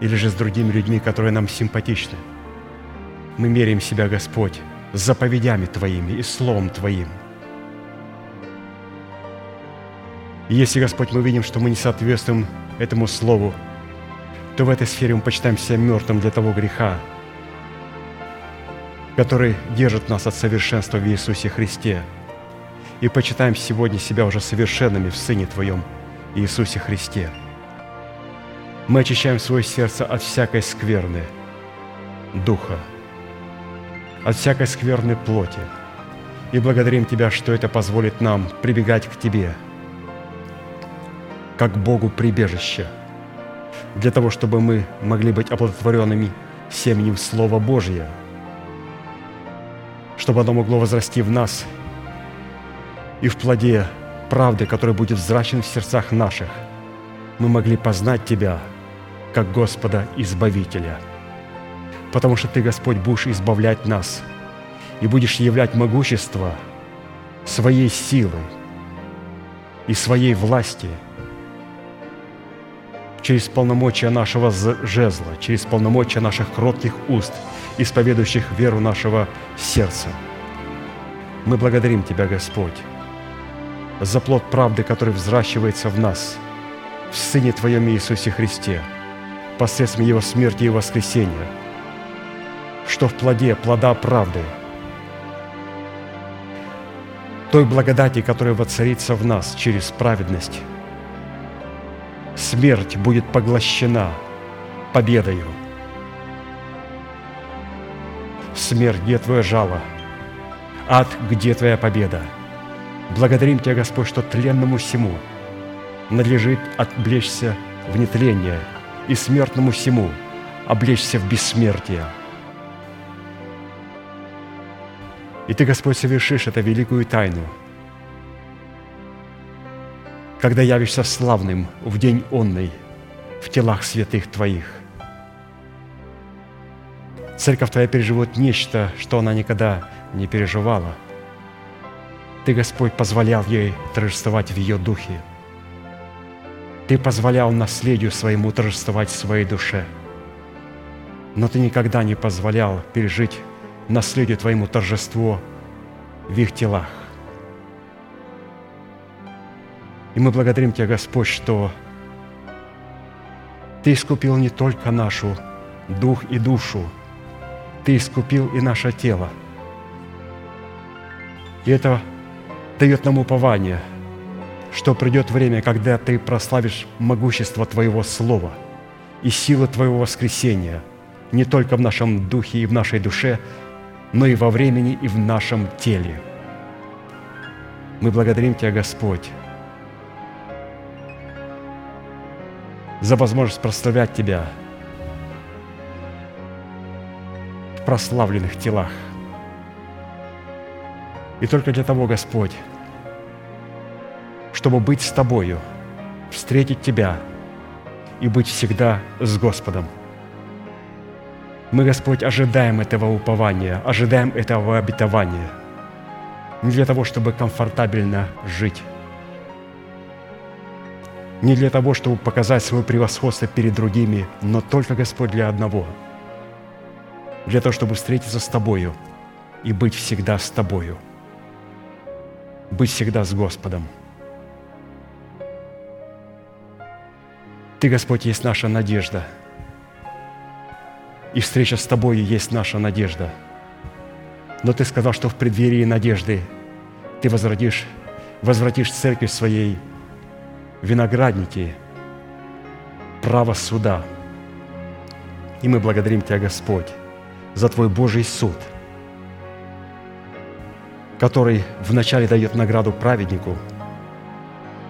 или же с другими людьми, которые нам симпатичны. Мы меряем себя, Господь, заповедями Твоими и Словом Твоим. И если, Господь, мы видим, что мы не соответствуем этому Слову, то в этой сфере мы почитаем себя мертвым для того греха, который держит нас от совершенства в Иисусе Христе. И почитаем сегодня себя уже совершенными в Сыне Твоем, Иисусе Христе. Мы очищаем свое сердце от всякой скверны духа, от всякой скверной плоти. И благодарим Тебя, что это позволит нам прибегать к Тебе, как Богу прибежище – для того, чтобы мы могли быть оплодотворенными семенем Слова Божия, чтобы оно могло возрасти в нас и в плоде правды, которая будет взращен в сердцах наших, мы могли познать Тебя как Господа Избавителя. Потому что Ты, Господь, будешь избавлять нас и будешь являть могущество своей силы и своей власти – через полномочия нашего жезла, через полномочия наших кротких уст, исповедующих веру нашего сердца. Мы благодарим Тебя, Господь, за плод правды, который взращивается в нас, в Сыне Твоем Иисусе Христе, посредством Его смерти и воскресения, что в плоде плода правды, той благодати, которая воцарится в нас через праведность, смерть будет поглощена победою. Смерть, где Твое жало? Ад, где Твоя победа? Благодарим Тебя, Господь, что тленному всему надлежит облечься в нетление, и смертному всему облечься в бессмертие. И Ты, Господь, совершишь эту великую тайну, когда явишься славным в день онный в телах святых Твоих. Церковь Твоя переживет нечто, что она никогда не переживала. Ты, Господь, позволял ей торжествовать в ее духе. Ты позволял наследию своему торжествовать в своей душе. Но Ты никогда не позволял пережить наследию Твоему торжество в их телах. И мы благодарим Тебя, Господь, что Ты искупил не только нашу дух и душу, Ты искупил и наше тело. И это дает нам упование, что придет время, когда Ты прославишь могущество Твоего Слова и силы Твоего воскресения не только в нашем духе и в нашей душе, но и во времени и в нашем теле. Мы благодарим Тебя, Господь, за возможность прославлять Тебя в прославленных телах. И только для того, Господь, чтобы быть с Тобою, встретить Тебя и быть всегда с Господом. Мы, Господь, ожидаем этого упования, ожидаем этого обетования. Не для того, чтобы комфортабельно жить, не для того, чтобы показать свое превосходство перед другими, но только, Господь, для одного. Для того, чтобы встретиться с Тобою и быть всегда с Тобою. Быть всегда с Господом. Ты, Господь, есть наша надежда. И встреча с Тобою есть наша надежда. Но Ты сказал, что в преддверии надежды Ты возвратишь, возвратишь церковь своей – виноградники, право суда. И мы благодарим Тебя, Господь, за Твой Божий суд, который вначале дает награду праведнику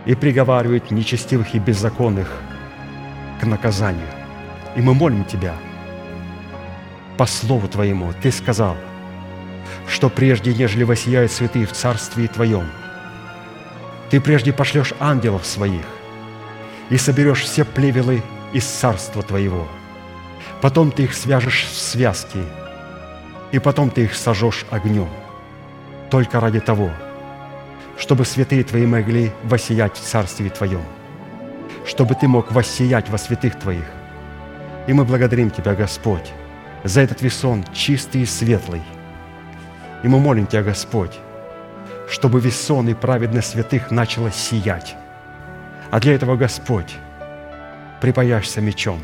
и приговаривает нечестивых и беззаконных к наказанию. И мы молим Тебя, по Слову Твоему, Ты сказал, что прежде, нежели воссияют святые в Царстве Твоем – ты прежде пошлешь ангелов своих и соберешь все плевелы из царства твоего. Потом ты их свяжешь в связки, и потом ты их сожжешь огнем, только ради того, чтобы святые твои могли воссиять в царстве твоем, чтобы ты мог воссиять во святых твоих. И мы благодарим Тебя, Господь, за этот весон чистый и светлый. И мы молим Тебя, Господь, чтобы весь сон и праведность святых начала сиять. А для этого Господь, припаяшься мечом.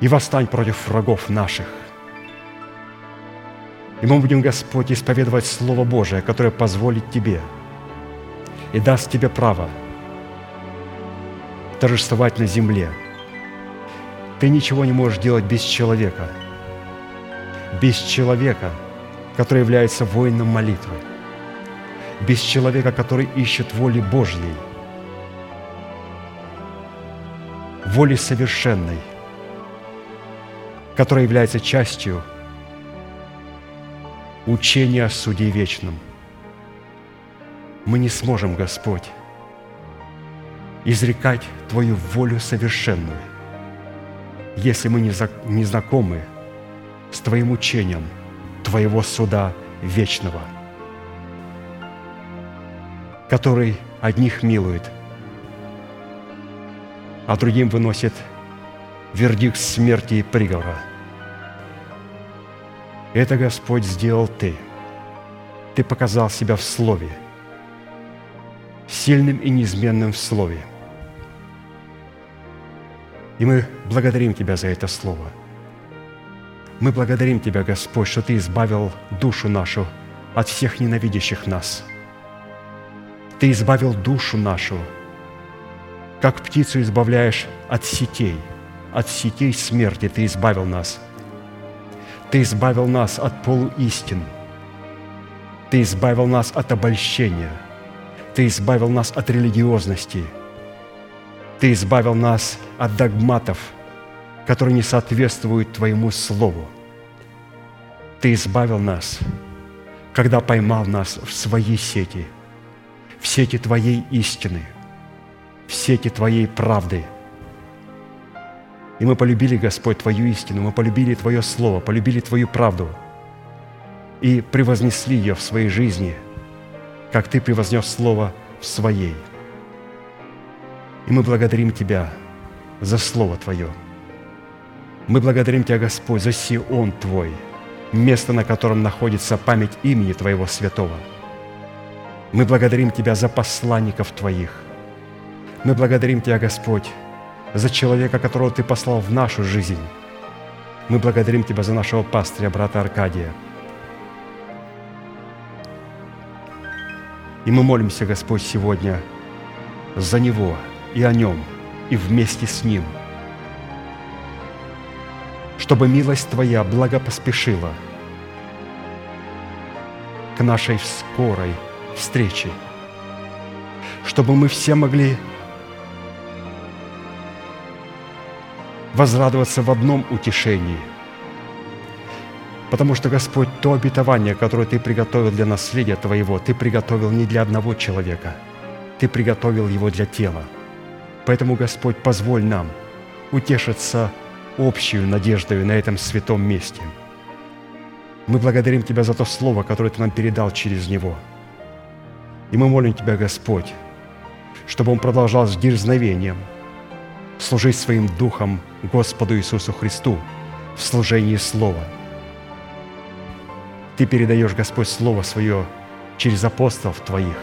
И восстань против врагов наших. И мы будем, Господь, исповедовать Слово Божие, которое позволит Тебе и даст Тебе право торжествовать на земле. Ты ничего не можешь делать без человека – без человека, который является воином молитвы, без человека, который ищет воли Божьей, воли совершенной, которая является частью учения о суде вечном. Мы не сможем, Господь, изрекать Твою волю совершенную, если мы не знакомы с Твоим учением Твоего суда вечного, который одних милует, а другим выносит вердикт смерти и приговора. Это, Господь, сделал Ты. Ты показал себя в Слове, сильным и неизменным в Слове. И мы благодарим Тебя за это Слово – мы благодарим Тебя, Господь, что Ты избавил душу нашу от всех ненавидящих нас. Ты избавил душу нашу, как птицу избавляешь от сетей, от сетей смерти Ты избавил нас. Ты избавил нас от полуистин. Ты избавил нас от обольщения. Ты избавил нас от религиозности. Ты избавил нас от догматов, которые не соответствуют Твоему Слову. Ты избавил нас, когда поймал нас в свои сети, в сети Твоей истины, в сети Твоей правды – и мы полюбили, Господь, Твою истину, мы полюбили Твое Слово, полюбили Твою правду и превознесли ее в своей жизни, как Ты превознес Слово в своей. И мы благодарим Тебя за Слово Твое. Мы благодарим Тебя, Господь, за Сион Твой, место, на котором находится память имени Твоего святого. Мы благодарим Тебя за посланников Твоих. Мы благодарим Тебя, Господь, за человека, которого Ты послал в нашу жизнь. Мы благодарим Тебя за нашего пастыря, брата Аркадия. И мы молимся, Господь, сегодня за него и о нем, и вместе с ним, чтобы милость Твоя благо поспешила к нашей скорой встрече, чтобы мы все могли возрадоваться в одном утешении. Потому что, Господь, то обетование, которое Ты приготовил для наследия Твоего, Ты приготовил не для одного человека, Ты приготовил его для тела. Поэтому, Господь, позволь нам утешиться общую надеждою на этом святом месте. Мы благодарим Тебя за то слово, которое Ты нам передал через него. И мы молим Тебя, Господь, чтобы он продолжал с дерзновением – служить своим духом Господу Иисусу Христу в служении Слова. Ты передаешь, Господь, Слово Свое через апостолов Твоих.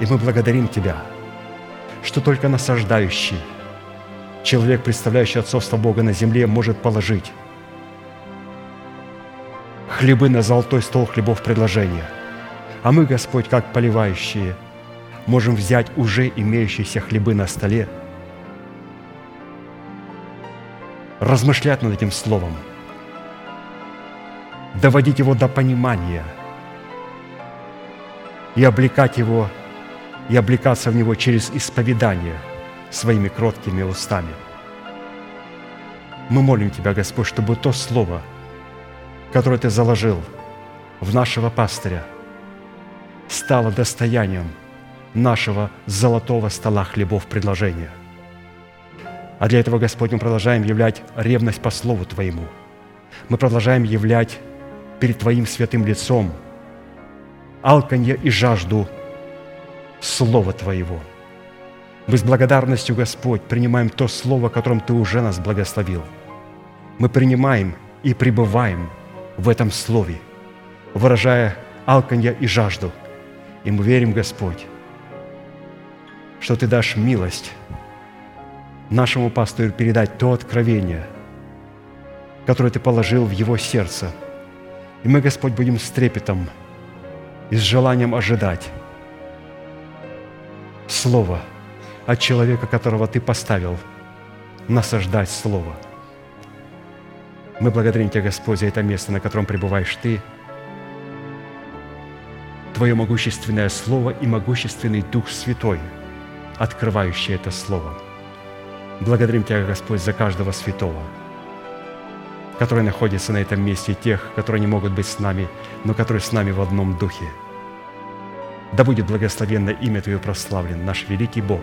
И мы благодарим Тебя, что только насаждающий, человек, представляющий отцовство Бога на земле, может положить хлебы на золотой стол хлебов предложения. А мы, Господь, как поливающие, можем взять уже имеющиеся хлебы на столе – размышлять над этим словом, доводить его до понимания и облекать его, и облекаться в него через исповедание своими кроткими устами. Мы молим Тебя, Господь, чтобы то слово, которое Ты заложил в нашего пастыря, стало достоянием нашего золотого стола хлебов предложения – а для этого, Господь, мы продолжаем являть ревность по Слову Твоему. Мы продолжаем являть перед Твоим святым лицом алканье и жажду Слова Твоего. Мы с благодарностью, Господь, принимаем то Слово, которым Ты уже нас благословил. Мы принимаем и пребываем в этом Слове, выражая алканье и жажду. И мы верим, Господь, что Ты дашь милость нашему пастырю передать то откровение, которое Ты положил в его сердце. И мы, Господь, будем с трепетом и с желанием ожидать Слово от человека, которого Ты поставил насаждать Слово. Мы благодарим Тебя, Господь, за это место, на котором пребываешь Ты, Твое могущественное Слово и могущественный Дух Святой, открывающий это Слово – Благодарим Тебя, Господь, за каждого святого, который находится на этом месте, тех, которые не могут быть с нами, но которые с нами в одном духе. Да будет благословенно имя Твое прославлен, наш великий Бог,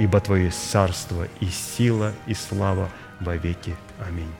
ибо Твое царство и сила и слава во веки. Аминь.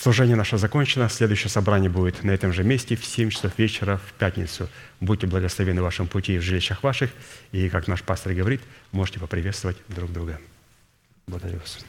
Служение наше закончено. Следующее собрание будет на этом же месте в 7 часов вечера в пятницу. Будьте благословены в вашем пути и в жилищах ваших. И, как наш пастор говорит, можете поприветствовать друг друга. Благодарю вас.